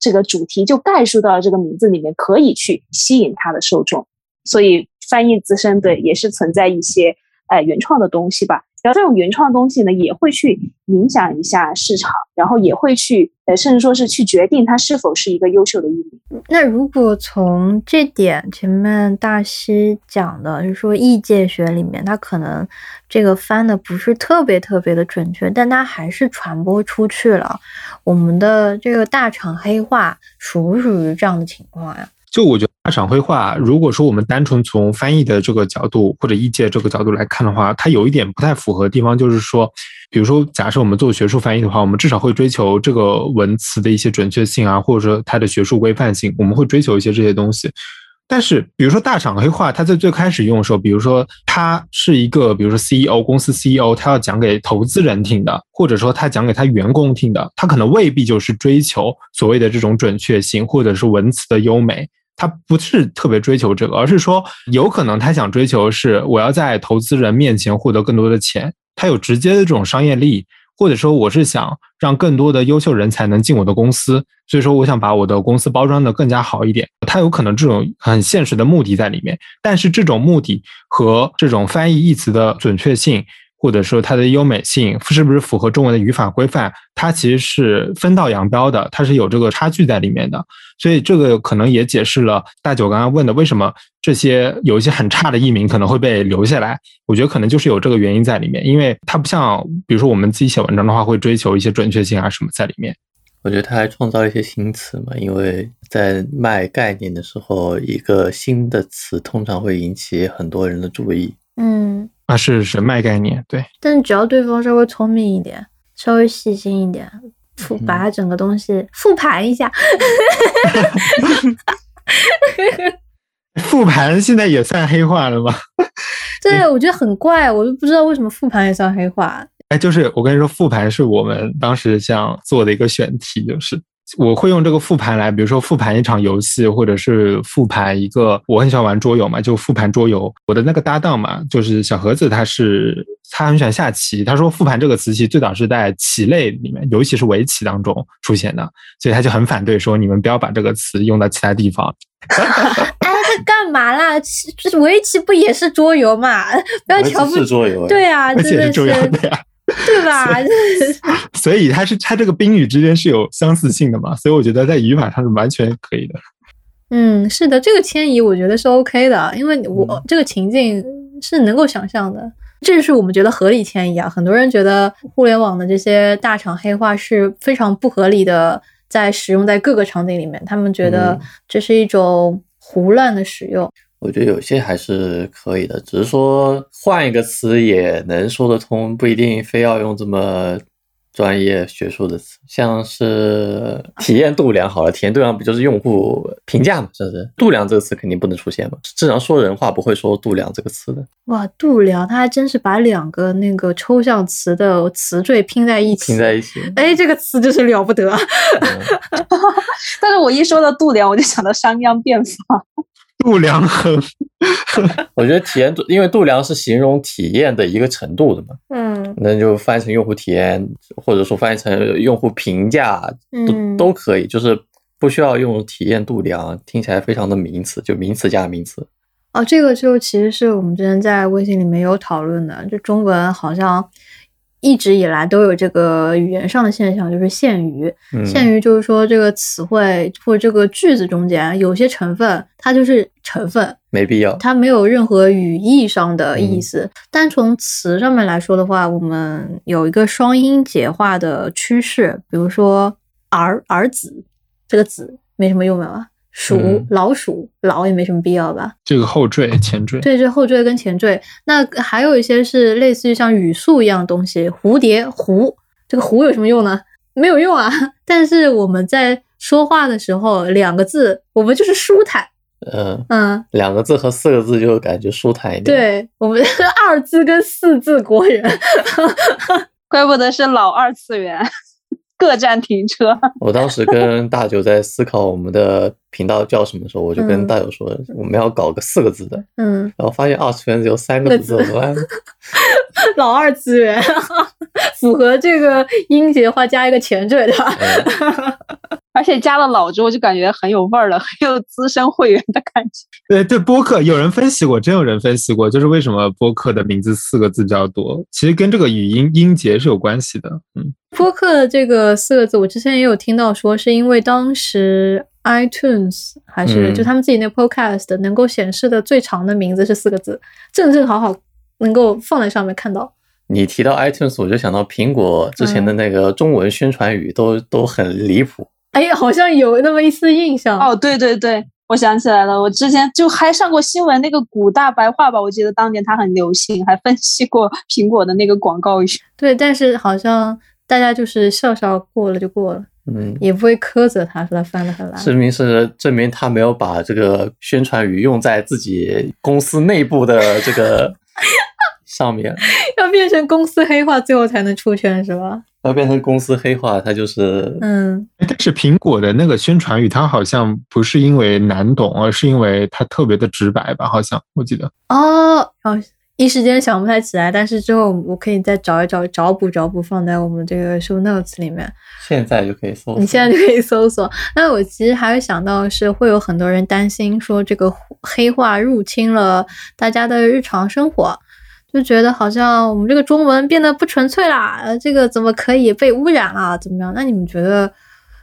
这个主题就概述到这个名字里面，可以去吸引它的受众。所以翻译自身对也是存在一些呃原创的东西吧。然后这种原创东西呢，也会去影响一下市场，然后也会去，呃，甚至说是去决定它是否是一个优秀的译名。那如果从这点前面大西讲的，就是说异界学里面，它可能这个翻的不是特别特别的准确，但它还是传播出去了。我们的这个大厂黑化属不属于这样的情况呀？就我觉得大厂绘画，如果说我们单纯从翻译的这个角度或者译介这个角度来看的话，它有一点不太符合的地方，就是说，比如说假设我们做学术翻译的话，我们至少会追求这个文词的一些准确性啊，或者说它的学术规范性，我们会追求一些这些东西。但是，比如说大厂黑化，它在最开始用的时候，比如说它是一个，比如说 CEO 公司 CEO，他要讲给投资人听的，或者说他讲给他员工听的，他可能未必就是追求所谓的这种准确性，或者是文词的优美，他不是特别追求这个，而是说有可能他想追求是我要在投资人面前获得更多的钱，他有直接的这种商业利益。或者说，我是想让更多的优秀人才能进我的公司，所以说我想把我的公司包装的更加好一点。他有可能这种很现实的目的在里面，但是这种目的和这种翻译一词的准确性。或者说它的优美性是不是符合中文的语法规范？它其实是分道扬镳的，它是有这个差距在里面的。所以这个可能也解释了大九刚刚问的为什么这些有一些很差的译名可能会被留下来。我觉得可能就是有这个原因在里面，因为它不像比如说我们自己写文章的话会追求一些准确性啊什么在里面。我觉得他还创造了一些新词嘛，因为在卖概念的时候，一个新的词通常会引起很多人的注意。嗯。啊，是是脉概念，对。但只要对方稍微聪明一点，稍微细心一点，复把它整个东西复盘一下。复盘现在也算黑化了吗？对，我觉得很怪，我都不知道为什么复盘也算黑化。哎，就是我跟你说，复盘是我们当时想做的一个选题，就是。我会用这个复盘来，比如说复盘一场游戏，或者是复盘一个。我很喜欢玩桌游嘛，就复盘桌游。我的那个搭档嘛，就是小盒子，他是他很喜欢下棋。他说复盘这个词其实最早是在棋类里面，尤其是围棋当中出现的，所以他就很反对说你们不要把这个词用到其他地方。哎，他干嘛啦？就是围棋不也是桌游嘛？不要瞧不起桌游。对啊，而且是重要的呀。对吧？所以 它是它这个宾语之间是有相似性的嘛？所以我觉得在语法上是完全可以的。嗯，是的，这个迁移我觉得是 OK 的，因为我这个情境是能够想象的，这是我们觉得合理迁移啊。很多人觉得互联网的这些大厂黑化是非常不合理的，在使用在各个场景里面，他们觉得这是一种胡乱的使用。我觉得有些还是可以的，只是说换一个词也能说得通，不一定非要用这么专业学术的词。像是体验度量好了，体验度量不就是用户评价嘛？是不是？度量这个词肯定不能出现嘛？正常说人话不会说度量这个词的。哇，度量，他还真是把两个那个抽象词的词缀拼在一起，拼在一起。哎，这个词真是了不得。但是我一说到度量，我就想到商鞅变法。度量衡，我觉得体验度，因为度量是形容体验的一个程度的嘛，嗯，那就翻译成用户体验，或者说翻译成用户评价，都都可以，就是不需要用体验度量，听起来非常的名词，就名词加名词。哦，这个就其实是我们之前在微信里面有讨论的，就中文好像。一直以来都有这个语言上的现象，就是限于，限于就是说这个词汇或者这个句子中间有些成分，它就是成分，没必要，它没有任何语义上的意思。单从词上面来说的话，我们有一个双音节化的趋势，比如说儿儿子这个子没什么用啊。鼠老鼠老也没什么必要吧？这个后缀前缀，对，这后缀跟前缀。那还有一些是类似于像语速一样的东西，蝴蝶蝴，这个蝴有什么用呢？没有用啊。但是我们在说话的时候，两个字我们就是舒坦。嗯嗯，两个字和四个字就感觉舒坦一点。对我们 二字跟四字国人，怪不得是老二次元。各站停车。我当时跟大九在思考我们的频道叫什么时候，我就跟大九说，我们要搞个四个字的。嗯，然后发现二次元只有三个字，怎么办？老二次元，符合这个音节的话加一个前缀的。而且加了老之后就感觉很有味儿了，很有资深会员的感觉。对对，播客有人分析过，真有人分析过，就是为什么播客的名字四个字比较多，其实跟这个语音音节是有关系的。嗯，播客这个四个字，我之前也有听到说，是因为当时 iTunes 还是就他们自己那 Podcast 能够显示的最长的名字是四个字，正正好好能够放在上面看到。你提到 iTunes，我就想到苹果之前的那个中文宣传语都都很离谱。哎，好像有那么一丝印象哦。对对对，我想起来了，我之前就还上过新闻，那个古大白话吧，我记得当年它很流行，还分析过苹果的那个广告语。对，但是好像大家就是笑笑过了就过了，嗯，也不会苛责他说他翻的很烂。证明是证明他没有把这个宣传语用在自己公司内部的这个上面，要变成公司黑化，最后才能出圈是吧？要变成公司黑化，它就是嗯，但是苹果的那个宣传语，它好像不是因为难懂，而是因为它特别的直白吧？好像我记得。哦，哦，一时间想不太起来，但是之后我可以再找一找，找补找补，放在我们这个 show notes 里面。现在就可以搜索。你现在就可以搜索。那我其实还会想到是会有很多人担心说这个黑化入侵了大家的日常生活，就觉得好像我们这个中文变得不纯粹啦，呃，这个怎么可以被污染了？怎么样？那你们觉得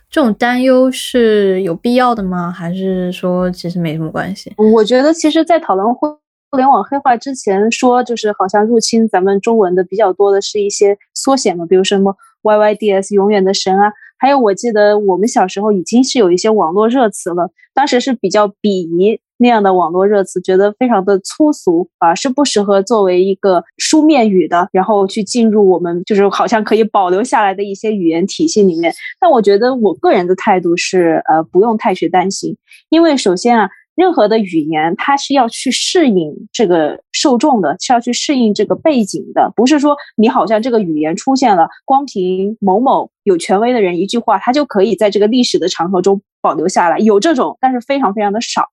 这种担忧是有必要的吗？还是说其实没什么关系？我觉得其实，在讨论互互联网黑化之前，说就是好像入侵咱们中文的比较多的是一些缩写嘛，比如什么 YYDS 永远的神啊，还有我记得我们小时候已经是有一些网络热词了，当时是比较鄙夷那样的网络热词，觉得非常的粗俗啊，是不适合作为一个书面语的，然后去进入我们就是好像可以保留下来的一些语言体系里面。但我觉得我个人的态度是，呃，不用太去担心，因为首先啊。任何的语言，它是要去适应这个受众的，是要去适应这个背景的，不是说你好像这个语言出现了，光凭某某有权威的人一句话，它就可以在这个历史的长河中保留下来。有这种，但是非常非常的少。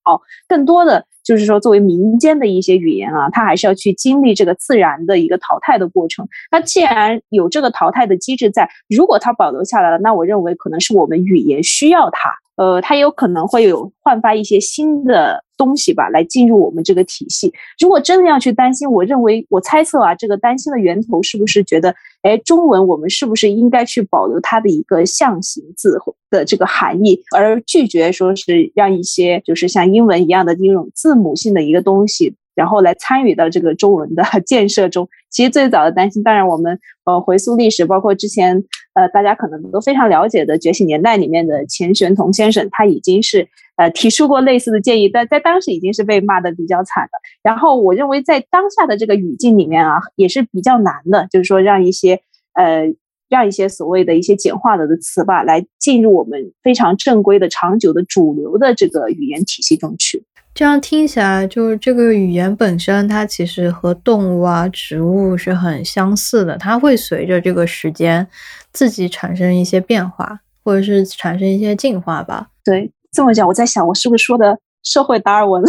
更多的就是说，作为民间的一些语言啊，它还是要去经历这个自然的一个淘汰的过程。那既然有这个淘汰的机制在，如果它保留下来了，那我认为可能是我们语言需要它。呃，它有可能会有焕发一些新的东西吧，来进入我们这个体系。如果真的要去担心，我认为我猜测啊，这个担心的源头是不是觉得，哎，中文我们是不是应该去保留它的一个象形字的这个含义，而拒绝说是让一些就是像英文一样的这种字母性的一个东西。然后来参与到这个中文的 建设中。其实最早的担心，当然我们呃回溯历史，包括之前呃大家可能都非常了解的《觉醒年代》里面的钱玄同先生，他已经是呃提出过类似的建议，但在当时已经是被骂的比较惨的。然后我认为在当下的这个语境里面啊，也是比较难的，就是说让一些呃让一些所谓的一些简化了的词吧，来进入我们非常正规的、长久的主流的这个语言体系中去。这样听起来，就是这个语言本身，它其实和动物啊、植物是很相似的，它会随着这个时间自己产生一些变化，或者是产生一些进化吧。对，这么讲，我在想，我是不是说的社会达尔文了？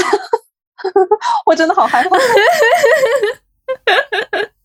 我真的好害怕。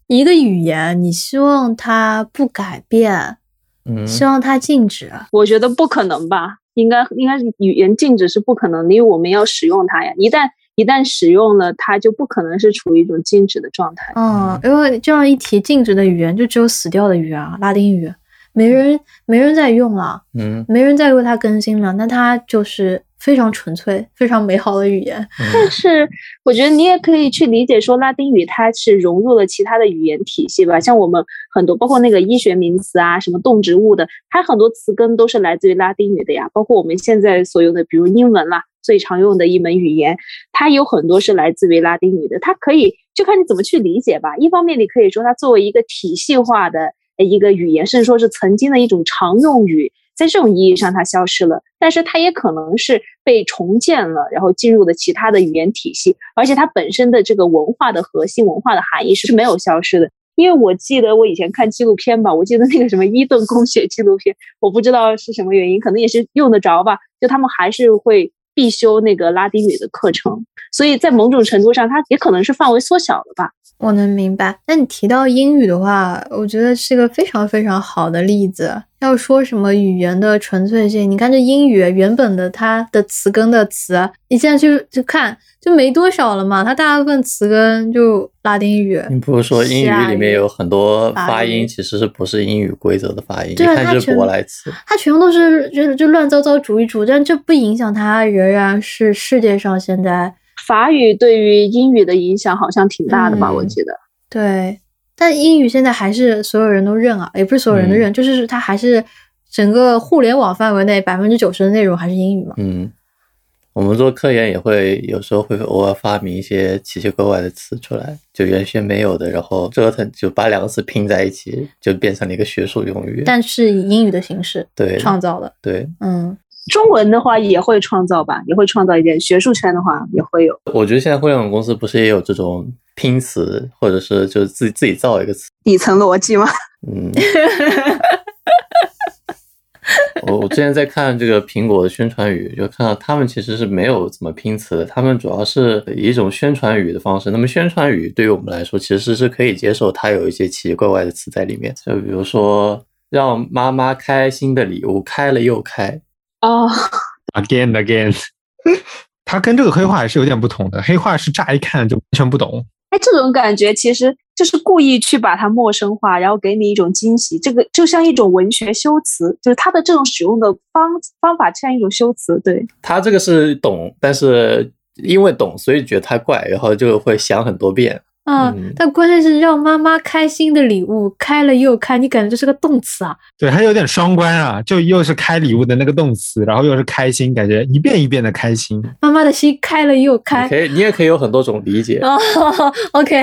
一个语言，你希望它不改变，嗯，希望它静止，我觉得不可能吧。应该应该是语言禁止是不可能的，因为我们要使用它呀。一旦一旦使用了，它就不可能是处于一种禁止的状态。嗯，因为这样一提禁止的语言，就只有死掉的语言啊，拉丁语，没人没人在用了，嗯，没人再为它更新了，那它就是非常纯粹、非常美好的语言。但是我觉得你也可以去理解说，拉丁语它是融入了其他的语言体系吧，像我们很多包括那个医学名词啊，什么动植物的，它很多词根都是来自于拉丁语的呀。包括我们现在所用的，比如英文啦，最常用的一门语言，它有很多是来自于拉丁语的。它可以就看你怎么去理解吧。一方面，你可以说它作为一个体系化的一个语言，甚至说是曾经的一种常用语。在这种意义上，它消失了，但是它也可能是被重建了，然后进入了其他的语言体系，而且它本身的这个文化的核心、文化的含义是没有消失的。因为我记得我以前看纪录片吧，我记得那个什么伊顿公学纪录片，我不知道是什么原因，可能也是用得着吧，就他们还是会必修那个拉丁语的课程，所以在某种程度上，它也可能是范围缩小了吧。我能明白。那你提到英语的话，我觉得是一个非常非常好的例子。要说什么语言的纯粹性，你看这英语原本的它的词根的词，你现在去去看就没多少了嘛，它大部分词根就拉丁语。你不是说英语里面有很多发音其实是不是英语规则的发音？对啊一看就是舶来词。它全部都是就就乱糟糟煮一煮，但这不影响它仍然是世界上现在法语对于英语的影响好像挺大的吧？嗯我记得。对，但英语现在还是所有人都认啊，也不是所有人都认，就是它还是整个互联网范围内百分之九十的内容还是英语嘛。嗯，我们做科研也会有时候会偶尔发明一些奇奇怪怪的词出来，就原先没有的，然后折腾就把两个词拼在一起，就变成了一个学术用语。但是以英语的形式对创造的，对，嗯，中文的话也会创造吧，也会创造一点。学术圈的话也会有我觉得现在互联网公司不是也有这种拼词，或者是就是自己自己造一个词。底层逻辑吗？嗯，我我之前在看这个苹果的宣传语，就看到他们其实是没有怎么拼词的，他们主要是以一种宣传语的方式。那么宣传语对于我们来说，其实是可以接受它有一些奇奇怪怪的词在里面，就比如说让妈妈开心的礼物，开了又开。哦，again again，它跟这个黑化还是有点不同的。黑化是乍一看就完全不懂，哎，这种感觉其实就是故意去把它陌生化，然后给你一种惊喜。这个就像一种文学修辞，就是它的这种使用的方方法像一种修辞。对，他这个是懂，但是因为懂，所以觉得它怪，然后就会想很多遍。啊嗯，但关键是让妈妈开心的礼物开了又开，你感觉这是个动词啊？对，它有点双关啊，就又是开礼物的那个动词，然后又是开心，感觉一遍一遍的开心。妈妈的心开了又开可以，你也可以有很多种理解。哦，OK，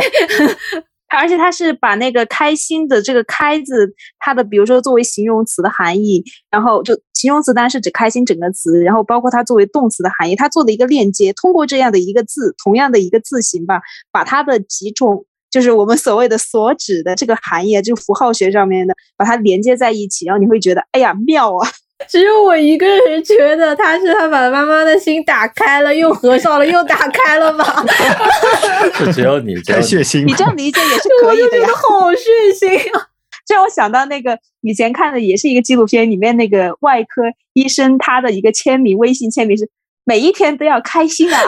而且它是把那个开心的这个“开”字，它的比如说作为形容词的含义，然后就形容词当然是指开心整个词，然后包括它作为动词的含义，它做的一个链接，通过这样的一个字，同样的一个字形吧，把它的几种就是我们所谓的所指的这个含义，就符号学上面的，把它连接在一起，然后你会觉得，哎呀，妙啊！只有我一个人觉得他是他把妈妈的心打开了，又合上了，又打开了吧？是只有你，只有你太血腥你这样。理解也是 可以的呀。好血腥啊！这让我想到那个以前看的也是一个纪录片，里面那个外科医生他的一个签名，微信签名是每一天都要开心啊。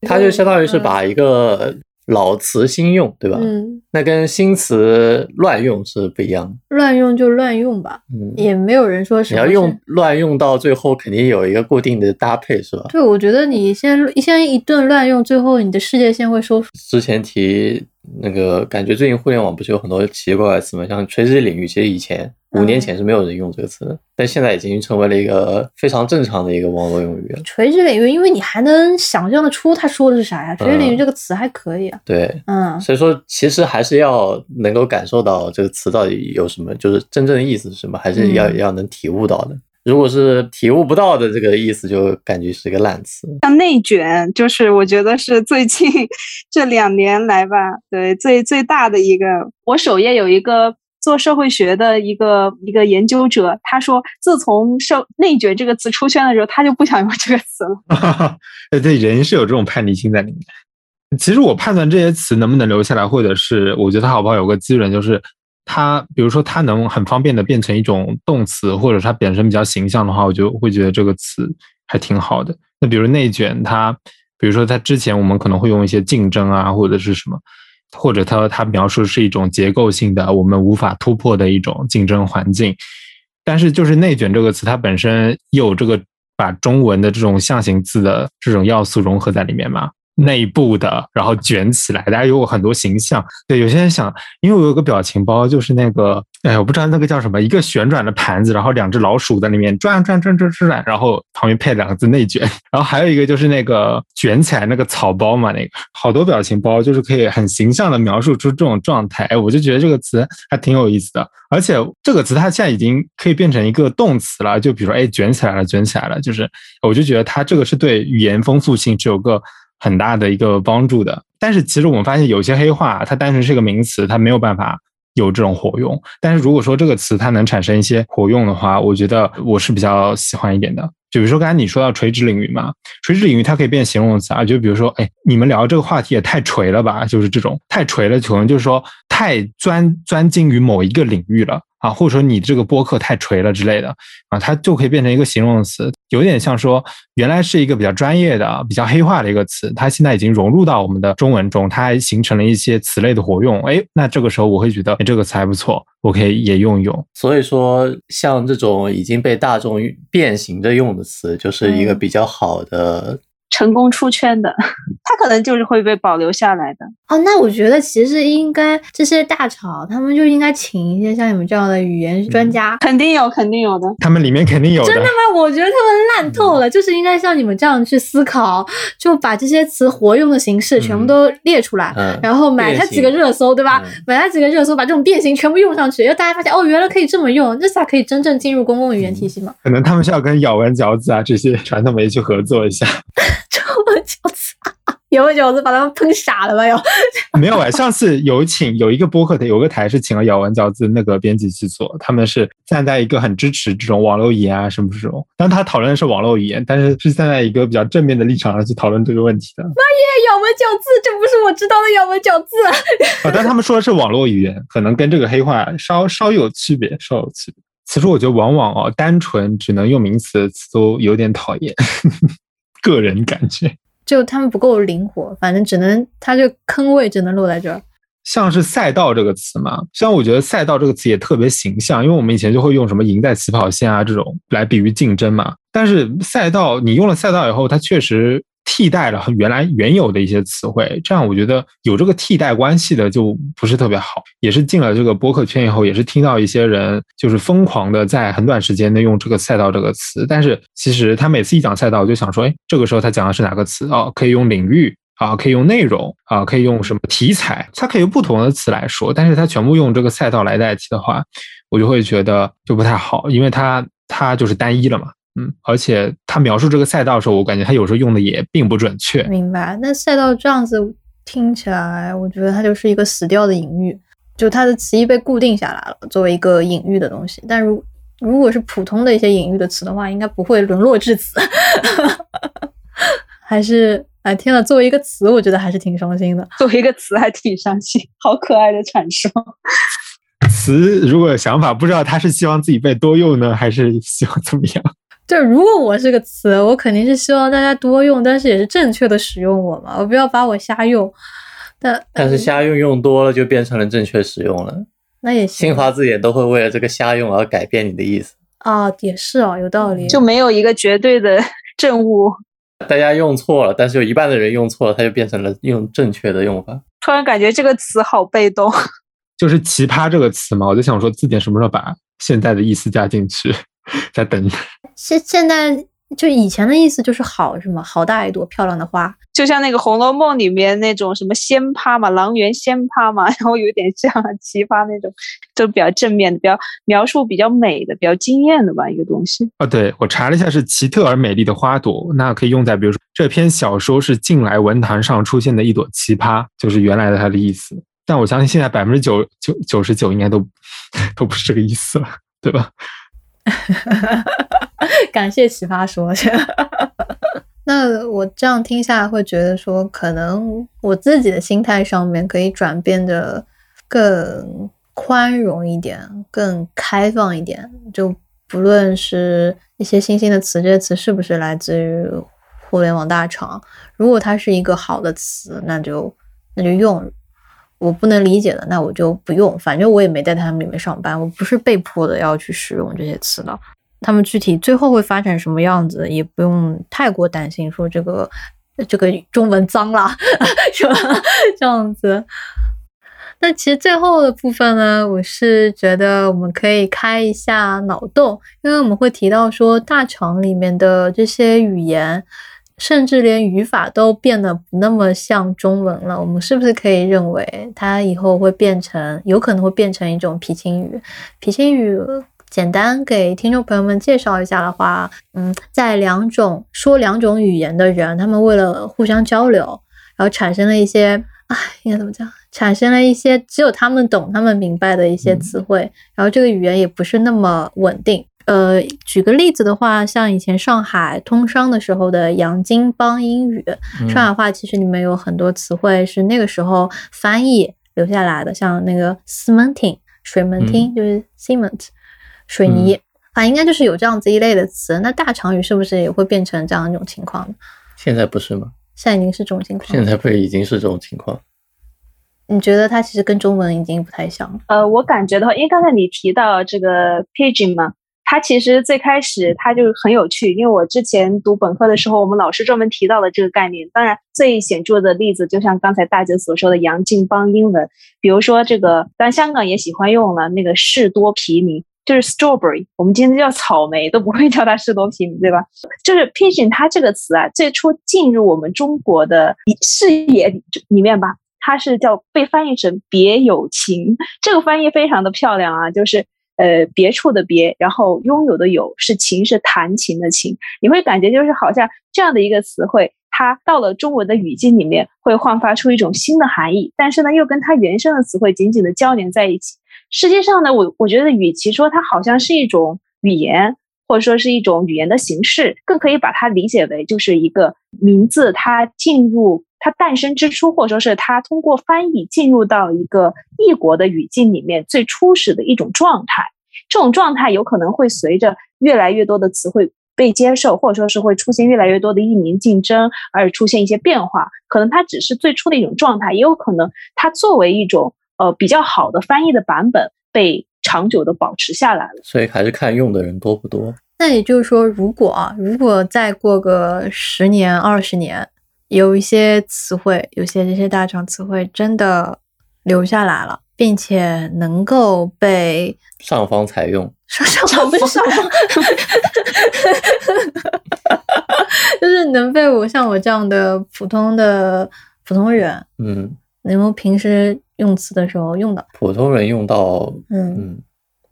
他就相当于是把一个老词新用，对吧？嗯，那跟新词乱用是不一样的。乱用就乱用吧，嗯，也没有人说什么你要用。乱用到最后，肯定有一个固定的搭配，是吧？对，我觉得你先先一顿乱用，最后你的世界线会收缩。之前提那个，感觉最近互联网不是有很多奇怪的词吗？像垂直领域，其实以前五年前是没有人用这个词的，但现在已经成为了一个非常正常的一个网络用语了。垂直领域，因为你还能想象得出他说的是啥呀？垂直领域嗯这个词还可以啊。对，嗯，所以说其实还是要能够感受到这个词到底有什么，就是真正的意思是什么，还是要、嗯要能体悟到的。如果是体悟不到的这个意思，就感觉是一个烂词。像内卷，就是我觉得是最近 这两年来吧，对最最大的一个。我首页有一个做社会学的一个一个研究者，他说，自从“社内卷”这个词出圈的时候，他就不想用这个词了。对 对，人是有这种叛逆心在里面。其实我判断这些词能不能留下来，或者是我觉得它好不好，有个基准就是它，比如说它能很方便的变成一种动词，或者它本身比较形象的话，我就会觉得这个词还挺好的。那比如内卷，它比如说它之前我们可能会用一些竞争啊，或者是什么，或者它它描述是一种结构性的我们无法突破的一种竞争环境。但是就是内卷这个词，它本身有这个把中文的这种象形字的这种要素融合在里面嘛。内部的，然后卷起来，大家有很多形象。对，有些人想，因为我有个表情包，就是那个，哎，我不知道那个叫什么，一个旋转的盘子，然后两只老鼠在里面转转转转转，然后旁边配两个字内卷。然后还有一个就是那个卷起来那个草包嘛，那个好多表情包就是可以很形象的描述出这种状态。哎，我就觉得这个词还挺有意思的，而且这个词它现在已经可以变成一个动词了，就比如说，哎，卷起来了，卷起来了，就是我就觉得它这个是对语言丰富性是有个。很大的一个帮助的，但是其实我们发现有些黑话，它单纯是个名词，它没有办法有这种活用。但是如果说这个词它能产生一些活用的话，我觉得我是比较喜欢一点的。就比如说刚才你说到垂直领域嘛，垂直领域它可以变形容词啊，就比如说，哎，你们聊这个话题也太垂了吧，就是这种太垂了，可能就是说太专专精于某一个领域了。啊，或者说你这个播客太锤了之类的啊，它就可以变成一个形容词，有点像说原来是一个比较专业的、比较黑化的一个词，它现在已经融入到我们的中文中，它还形成了一些词类的活用。哎，那这个时候我会觉得，哎，这个词还不错，我可以也用一用。所以说，像这种已经被大众变形着用的词，就是一个嗯比较好的成功出圈的，他可能就是会被保留下来的。哦，那我觉得其实应该这些大厂，他们就应该请一些像你们这样的语言专家。肯定有，肯定有的。他们里面肯定有的。真的吗？我觉得他们烂透了，就是应该像你们这样去思考，就把这些词活用的形式全部都列出来，然后买它几个热搜，对吧？买它几个热搜，把这种变形全部用上去，因为大家发现哦，原来可以这么用，这才可以真正进入公共语言体系嘛。可能他们是要跟咬文嚼字啊这些传统媒去合作一下。咬文嚼字，咬文嚼字把他们喷傻了吧？要没有哎，上次有请有一个播客的，有个台是请了咬文嚼字那个编辑去做，他们是站在一个很支持这种网络语言啊什么这种，但他讨论的是网络语言，但是是站在一个比较正面的立场上去讨论这个问题的。妈耶，咬文嚼字，这不是我知道的咬文嚼字啊！但他们说的是网络语言，可能跟这个黑话稍稍有区别，稍有区别。其实我觉得往往哦，单纯只能用名词的词都有点讨厌。个人感觉，就他们不够灵活，反正只能，他这坑位只能落在这儿。像是赛道这个词嘛，虽然我觉得赛道这个词也特别形象，因为我们以前就会用什么赢在起跑线啊这种来比喻竞争嘛，但是赛道你用了赛道以后，它确实。替代了原来原有的一些词汇，这样我觉得有这个替代关系的就不是特别好。也是进了这个播客圈以后，也是听到一些人就是疯狂的在很短时间内用这个赛道这个词，但是其实他每次一讲赛道，我就想说，哎，这个时候他讲的是哪个词哦？可以用领域啊，可以用内容啊，可以用什么题材？他可以用不同的词来说，但是他全部用这个赛道来代替的话，我就会觉得就不太好，因为他他就是单一了嘛。嗯，而且他描述这个赛道的时候，我感觉他有时候用的也并不准确。明白？那赛道这样子听起来，我觉得它就是一个死掉的隐喻，就它的词义被固定下来了，作为一个隐喻的东西。但如如果是普通的一些隐喻的词的话，应该不会沦落至此。还是哎，天呐，作为一个词，我觉得还是挺伤心的。作为一个词，还挺伤心。好可爱的阐述。词如果想法不知道他是希望自己被多用呢，还是希望怎么样？就如果我是个词，我肯定是希望大家多用，但是也是正确的使用我嘛，我不要把我瞎用。但但是瞎用用多了就变成了正确使用了。那也行。新华字典都会为了这个瞎用而改变你的意思啊，也是哦，有道理。就没有一个绝对的 正误。大家用错了，但是有一半的人用错了，它就变成了用正确的用法。突然感觉这个词好被动。就是奇葩这个词嘛，我就想说字典什么时候把现在的意思加进去，在等。现现在就以前的意思就是好是吗？好大一朵漂亮的花，就像那个《红楼梦》里面那种什么仙葩嘛，郎园仙葩嘛，然后有点像奇葩那种，就比较正面的，比较描述比较美的、比较惊艳的吧一个东西。啊，对我查了一下是奇特而美丽的花朵，那可以用在比如说这篇小说是近来文坛上出现的一朵奇葩，就是原来的它的意思。但我相信现在百分之九九九十九应该都 都不是这个意思了，对吧？感谢奇葩说。那我这样听下来会觉得说，可能我自己的心态上面可以转变的更宽容一点，更开放一点。就不论是一些新兴的词，这些词是不是来自于互联网大厂，如果它是一个好的词，那就那就用。我不能理解的，那我就不用。反正我也没在他们里面上班，我不是被迫的要去使用这些词的。他们具体最后会发展什么样子，也不用太过担心。说这个这个中文脏了，是吧？这样子。那其实最后的部分呢，我是觉得我们可以开一下脑洞，因为我们会提到说大厂里面的这些语言。甚至连语法都变得不那么像中文了，我们是不是可以认为它以后会变成，有可能会变成一种皮青语？皮青语简单给听众朋友们介绍一下的话，嗯，在两种说两种语言的人，他们为了互相交流，然后产生了一些，哎，应该怎么讲？产生了一些只有他们懂、他们明白的一些词汇，然后这个语言也不是那么稳定。呃，举个例子的话，像以前上海通商的时候的洋泾浜英语，上海话其实里面有很多词汇是那个时候翻译留下来的，像那个 cementing 水门厅就是 cement 水泥啊，应该就是有这样子一类的词。那大长语是不是也会变成这样一种情况呢？现在不是吗？现在已经是这种情况。现在不是已经是这种情况？你觉得它其实跟中文已经不太像了？呃，我感觉的话，因为刚才你提到这个 pigeon 嘛。它其实最开始它就很有趣，因为我之前读本科的时候，我们老师专门提到了这个概念。当然，最显著的例子就像刚才大姐所说的杨敬邦英文，比如说这个，但香港也喜欢用了那个士多啤梨，就是 strawberry，我们今天叫草莓都不会叫它士多啤梨，对吧？就是 pigeon 它这个词啊，最初进入我们中国的视野里面吧，它是叫被翻译成别有情，这个翻译非常的漂亮啊，就是。呃，别处的别，然后拥有的有是情，是弹琴的琴。你会感觉就是好像这样的一个词汇，它到了中文的语境里面，会焕发出一种新的含义。但是呢，又跟它原生的词汇紧紧的交连在一起。实际上呢，我我觉得与其说它好像是一种语言，或者说是一种语言的形式，更可以把它理解为就是一个名字，它进入。它诞生之初，或者说是它通过翻译进入到一个异国的语境里面最初始的一种状态。这种状态有可能会随着越来越多的词汇被接受，或者说是会出现越来越多的译名竞争而出现一些变化。可能它只是最初的一种状态，也有可能它作为一种呃比较好的翻译的版本被长久的保持下来了。所以还是看用的人多不多。那也就是说，如果啊，如果再过个十年、二十年。有一些词汇，有些这些大厂词汇真的留下来了，并且能够被上方采用。上上不是上方，就是能被我像我这样的普通的普通人，嗯，能够平时用词的时候用到。普通人用到，嗯嗯，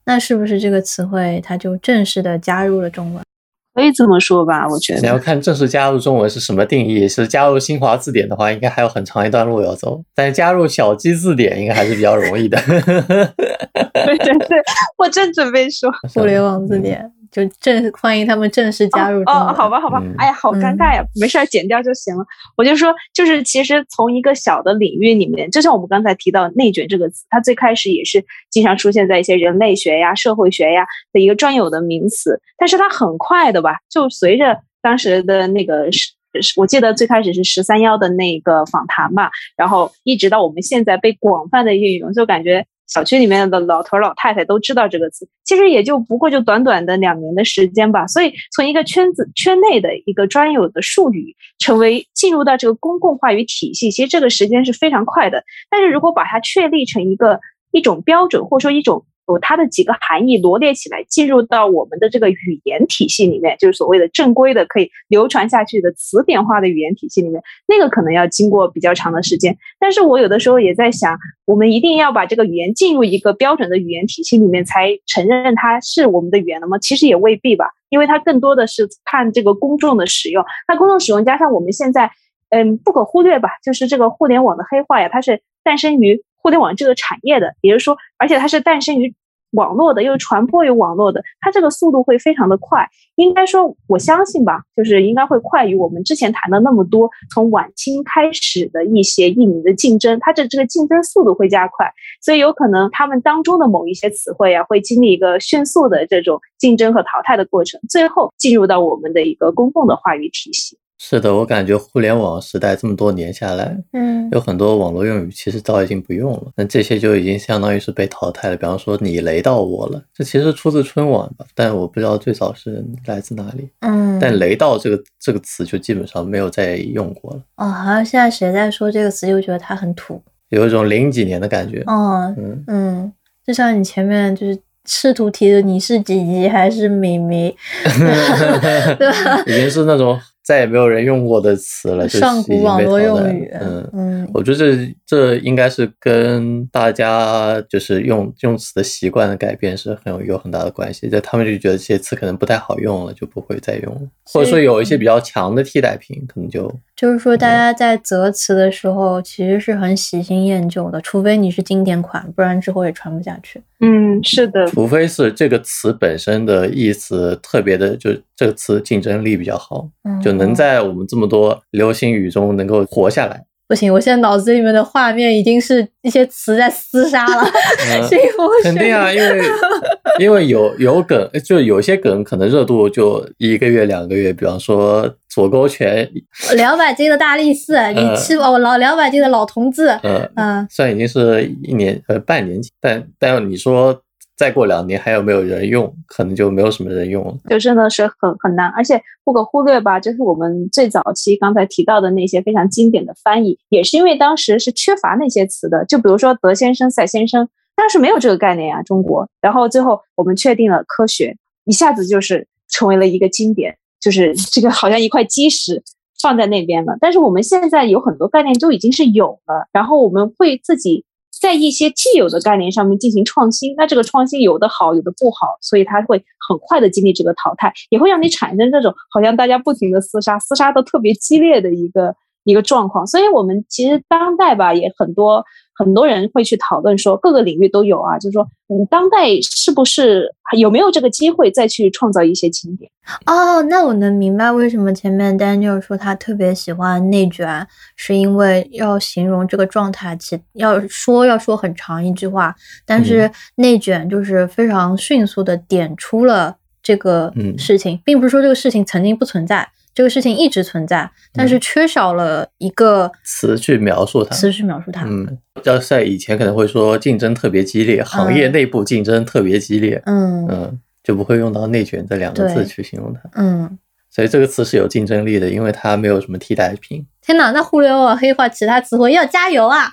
那是不是这个词汇它就正式的加入了中文？可以这么说吧，我觉得你要看正式加入中文是什么定义。是加入新华字典的话，应该还有很长一段路要走。但是加入小鸡字典应该还是比较容易的。对对对，我正准备说互联网字典。就正欢迎他们正式加入哦，好吧，好吧，哎呀，好尴尬呀，没事儿，剪掉就行了。我就说，就是其实从一个小的领域里面，就像我们刚才提到“内卷”这个词，它最开始也是经常出现在一些人类学呀、社会学呀的一个专有的名词，但是它很快的吧，就随着当时的那个十，我记得最开始是十三幺的那个访谈吧，然后一直到我们现在被广泛的运用，就感觉。小区里面的老头老太太都知道这个词，其实也就不过就短短的两年的时间吧。所以从一个圈子圈内的一个专有的术语，成为进入到这个公共话语体系，其实这个时间是非常快的。但是如果把它确立成一个一种标准，或者说一种。有它的几个含义罗列起来，进入到我们的这个语言体系里面，就是所谓的正规的可以流传下去的词典化的语言体系里面，那个可能要经过比较长的时间。但是我有的时候也在想，我们一定要把这个语言进入一个标准的语言体系里面，才承认它是我们的语言了吗？其实也未必吧，因为它更多的是看这个公众的使用。那公众使用加上我们现在，嗯，不可忽略吧，就是这个互联网的黑化呀，它是诞生于。互联网这个产业的，也就是说，而且它是诞生于网络的，又传播于网络的，它这个速度会非常的快。应该说，我相信吧，就是应该会快于我们之前谈的那么多从晚清开始的一些译名的竞争，它的这个竞争速度会加快，所以有可能他们当中的某一些词汇啊，会经历一个迅速的这种竞争和淘汰的过程，最后进入到我们的一个公共的话语体系。是的，我感觉互联网时代这么多年下来，嗯，有很多网络用语其实早已经不用了，那这些就已经相当于是被淘汰了。比方说“你雷到我了”，这其实出自春晚吧，但我不知道最早是来自哪里。嗯，但“雷到”这个这个词就基本上没有再用过了。哦，好像现在谁在说这个词，就觉得它很土，有一种零几年的感觉。哦，嗯嗯，就像你前面就是试图提的，你是几级还是米米，对吧？已经是那种。再也没有人用过的词了，上古网络用语。嗯嗯，我觉得这这应该是跟大家就是用用词的习惯的改变是很有有很大的关系。就他们就觉得这些词可能不太好用了，就不会再用了，或者说有一些比较强的替代品，可能就就是说大家在择词的时候其实是很喜新厌旧的，除非你是经典款，不然之后也传不下去。嗯，是的，除非是这个词本身的意思特别的，就这个词竞争力比较好，就。能在我们这么多流行语中能够活下来，不行！我现在脑子里面的画面已经是一些词在厮杀了。肯定啊，因为 因为有有梗，就有些梗可能热度就一个月两个月。比方说左勾拳，两百斤的大力士，你吃我老两百斤的老同志，嗯嗯，虽然已经是一年呃半年前，但但你说。再过两年还有没有人用，可能就没有什么人用了。就真的是很很难，而且不可忽略吧，就是我们最早期刚才提到的那些非常经典的翻译，也是因为当时是缺乏那些词的。就比如说德先生、赛先生，当时没有这个概念呀，中国。然后最后我们确定了科学，一下子就是成为了一个经典，就是这个好像一块基石放在那边了。但是我们现在有很多概念都已经是有了，然后我们会自己。在一些既有的概念上面进行创新，那这个创新有的好，有的不好，所以它会很快的经历这个淘汰，也会让你产生这种好像大家不停的厮杀，厮杀的特别激烈的一个一个状况。所以，我们其实当代吧，也很多。很多人会去讨论说，各个领域都有啊，就是说，嗯，当代是不是有没有这个机会再去创造一些经典？哦，那我能明白为什么前面 Daniel 说他特别喜欢内卷，是因为要形容这个状态，其要说要说很长一句话，但是内卷就是非常迅速的点出了这个事情，并不是说这个事情曾经不存在。这个事情一直存在，但是缺少了一个词去描述它。词去描述它。嗯，要在以前可能会说竞争特别激烈，行业内部竞争特别激烈。嗯嗯，就不会用到内卷这两个字去形容它。嗯，所以这个词是有竞争力的，因为它没有什么替代品。天哪，那互联网黑化其他词汇要加油啊！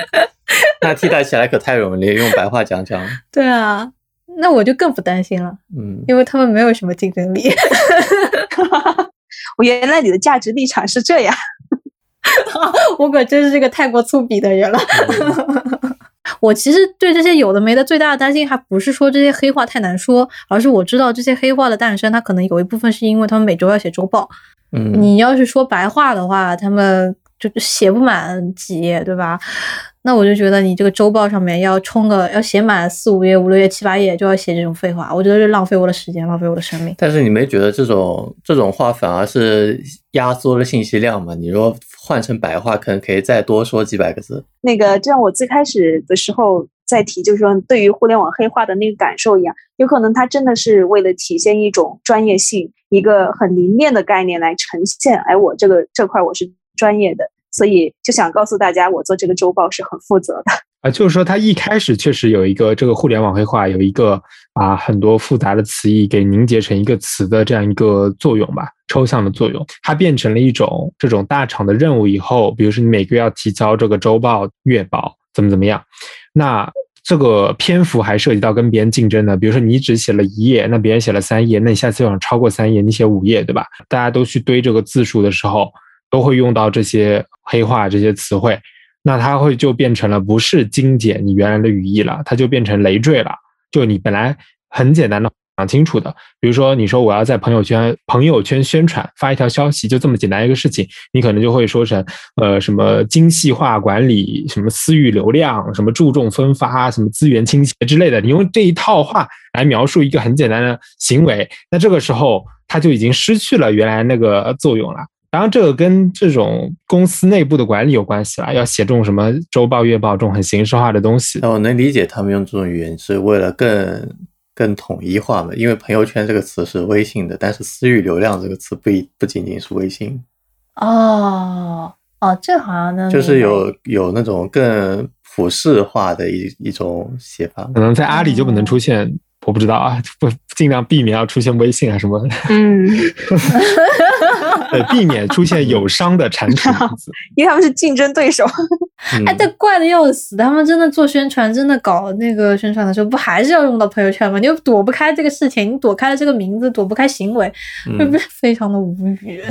那替代起来可太容易，用白话讲讲。对啊。那我就更不担心了，嗯，因为他们没有什么竞争力。我原来你的价值立场是这样，我可真是个太过粗鄙的人了。我其实对这些有的没的最大的担心，还不是说这些黑话太难说，而是我知道这些黑话的诞生，它可能有一部分是因为他们每周要写周报。嗯，你要是说白话的话，他们就写不满几页，对吧？那我就觉得你这个周报上面要充个要写满四五页五六页七八页就要写这种废话，我觉得是浪费我的时间，浪费我的生命。但是你没觉得这种这种话反而是压缩了信息量吗？你若换成白话，可能可以再多说几百个字。那个就像我最开始的时候在提，就是说对于互联网黑化的那个感受一样，有可能它真的是为了体现一种专业性，一个很凝练的概念来呈现。哎，我这个这块我是专业的。所以就想告诉大家，我做这个周报是很负责的啊。就是说，它一开始确实有一个这个互联网黑化，有一个把很多复杂的词义给凝结成一个词的这样一个作用吧，抽象的作用。它变成了一种这种大厂的任务以后，比如说你每个月要提交这个周报、月报，怎么怎么样，那这个篇幅还涉及到跟别人竞争的。比如说你只写了一页，那别人写了三页，那你下次要超过三页，你写五页，对吧？大家都去堆这个字数的时候。都会用到这些黑话这些词汇，那它会就变成了不是精简你原来的语义了，它就变成累赘了。就你本来很简单的讲清楚的，比如说你说我要在朋友圈朋友圈宣传发一条消息，就这么简单一个事情，你可能就会说成呃什么精细化管理，什么私域流量，什么注重分发，什么资源倾斜之类的。你用这一套话来描述一个很简单的行为，那这个时候它就已经失去了原来那个作用了。当然，这个跟这种公司内部的管理有关系了。要写这种什么周报、月报这种很形式化的东西。那我能理解他们用这种语言是为了更更统一化嘛？因为朋友圈这个词是微信的，但是私域流量这个词不一不仅仅是微信。哦哦，这好像呢就是有有那种更普世化的一一种写法。可能在阿里就不能出现，我不知道啊，不尽量避免要出现微信啊什么。嗯。呃，避免出现友商的产品，因为他们是竞争对手。哎，这怪的要死！他们真的做宣传，真的搞那个宣传的时候，不还是要用到朋友圈吗？你又躲不开这个事情，你躲开了这个名字，躲不开行为，是不是非常的无语？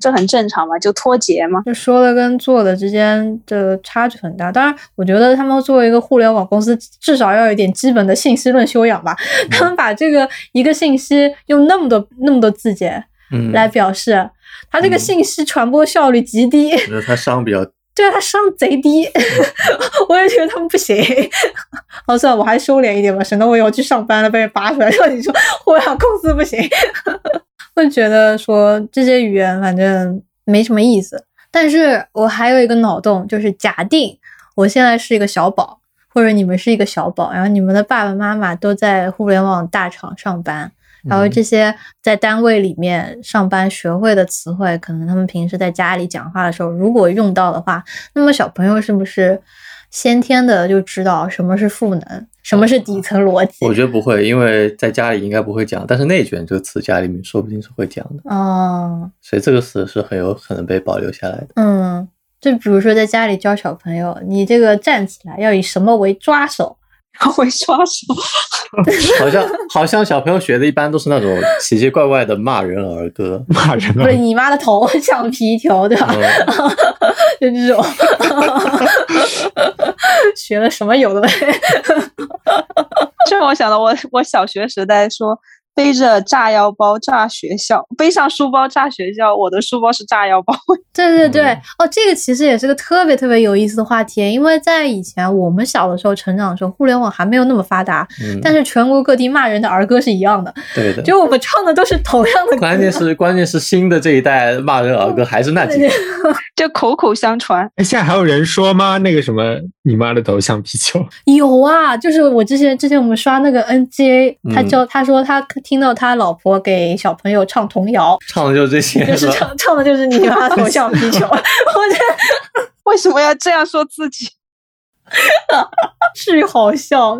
这很正常嘛，就脱节嘛。就说的跟做的之间的差距很大。当然，我觉得他们作为一个互联网公司，至少要有一点基本的信息论修养吧。他们把这个一个信息用那么多那么多字节。来表示，他这个信息传播效率极低。觉得他商比较，对啊，他商贼低。我也觉得他们不行。好，算了，我还收敛一点吧，省得我以后去上班了被人扒出来说你说互联网公司不行。会觉得说这些语言反正没什么意思。但是我还有一个脑洞，就是假定我现在是一个小宝，或者你们是一个小宝，然后你们的爸爸妈妈都在互联网大厂上班。然后这些在单位里面上班学会的词汇，可能他们平时在家里讲话的时候，如果用到的话，那么小朋友是不是先天的就知道什么是赋能，什么是底层逻辑？我觉得不会，因为在家里应该不会讲，但是“内卷”这个词家里面说不定是会讲的，哦，所以这个词是很有可能被保留下来的。嗯，就比如说在家里教小朋友，你这个站起来要以什么为抓手？会刷手，好像好像小朋友学的一般都是那种奇奇怪怪的骂人儿歌，骂人不是你妈的头 像皮条，对吧？嗯。就这种，学了什么有的没。这让我想到我我小学时代说背着炸药包炸学校，背上书包炸学校，我的书包是炸药包。对对对，嗯哦，这个其实也是个特别特别有意思的话题，因为在以前我们小的时候成长的时候，互联网还没有那么发达，嗯，但是全国各地骂人的儿歌是一样的，对的。就我们唱的都是同样的歌。关键是关键是新的这一代骂人儿歌还是那几个，就口口相传。哎，现在还有人说吗？那个什么，你妈的头像皮球，有啊，就是我之前之前我们刷那个 NGA，他嗯教他说他听到他老婆给小朋友唱童谣，唱的就是这些，就是？唱唱的就是你妈头像皮球，我觉得为什么要这样说自己？巨好笑。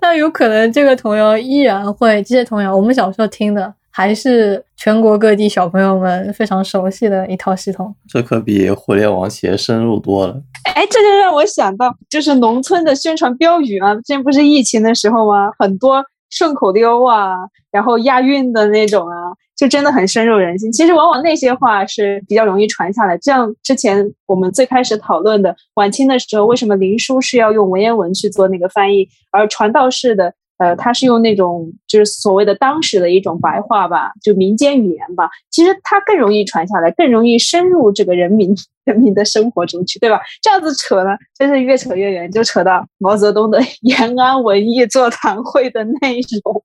但有可能这个童谣依然会，这些童谣我们小时候听的还是全国各地小朋友们非常熟悉的一套系统。这可比互联网企业深入多了。哎，这就让我想到，就是农村的宣传标语啊，之前不是疫情的时候吗？很多顺口溜啊，然后押韵的那种啊，就真的很深入人心。其实往往那些话是比较容易传下来。就像之前我们最开始讨论的晚清的时候，为什么林书是要用文言文去做那个翻译，而传道士的呃，他是用那种就是所谓的当时的一种白话吧，就民间语言吧，其实它更容易传下来，更容易深入这个人民 人民的生活中去，对吧？这样子扯呢，真是越扯越远，就扯到毛泽东的 延安文艺座谈会的内容。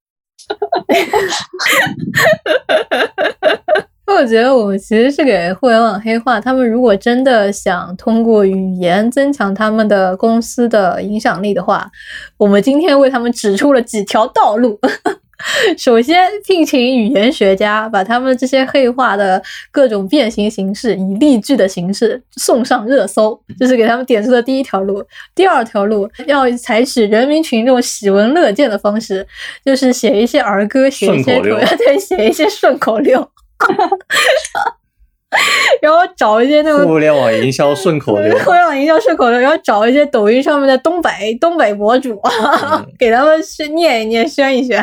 我觉得我们其实是给互联网黑化，他们如果真的想通过语言增强他们的公司的影响力的话，我们今天为他们指出了几条道路。首先，聘请语言学家，把他们这些黑化的各种变形形式以例句的形式送上热搜，这是给他们点出的第一条路。第二条路，要采取人民群众喜闻乐见的方式，就是写一些儿歌，写一些 对，写一些顺口溜。然后找一些那种互联网营销顺口溜，互联网营销顺口溜，然后找一些抖音上面的东北东北博主，嗯。给他们去念一念、宣一宣，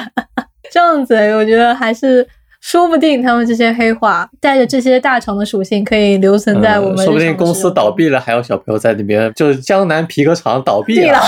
这样子我觉得还是说不定他们这些黑话带着这些大厂的属性可以留存在我们、嗯说不定公司倒闭了，还有小朋友在里面，就是江南皮革厂倒闭闭了，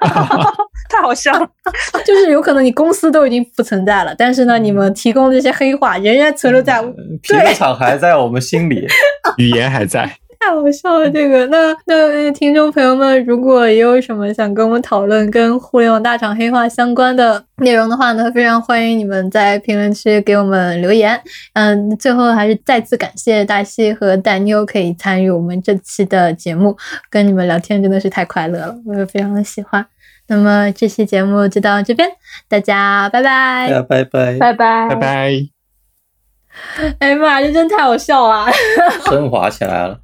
太好笑了！就是有可能你公司都已经不存在了，但是呢，你们提供这些黑话仍然存留在嗯皮革厂还在我们心里。语言还在。太好笑了，这个那那听众朋友们，如果也有什么想跟我们讨论跟互联网大厂黑化相关的内容的话呢，非常欢迎你们在评论区给我们留言。嗯，最后还是再次感谢大西和大妞可以参与我们这期的节目，跟你们聊天真的是太快乐了，我也非常的喜欢。那么这期节目就到这边，大家拜拜。拜拜，拜拜，拜拜。哎呀妈呀，这真太好笑了。升华起来了。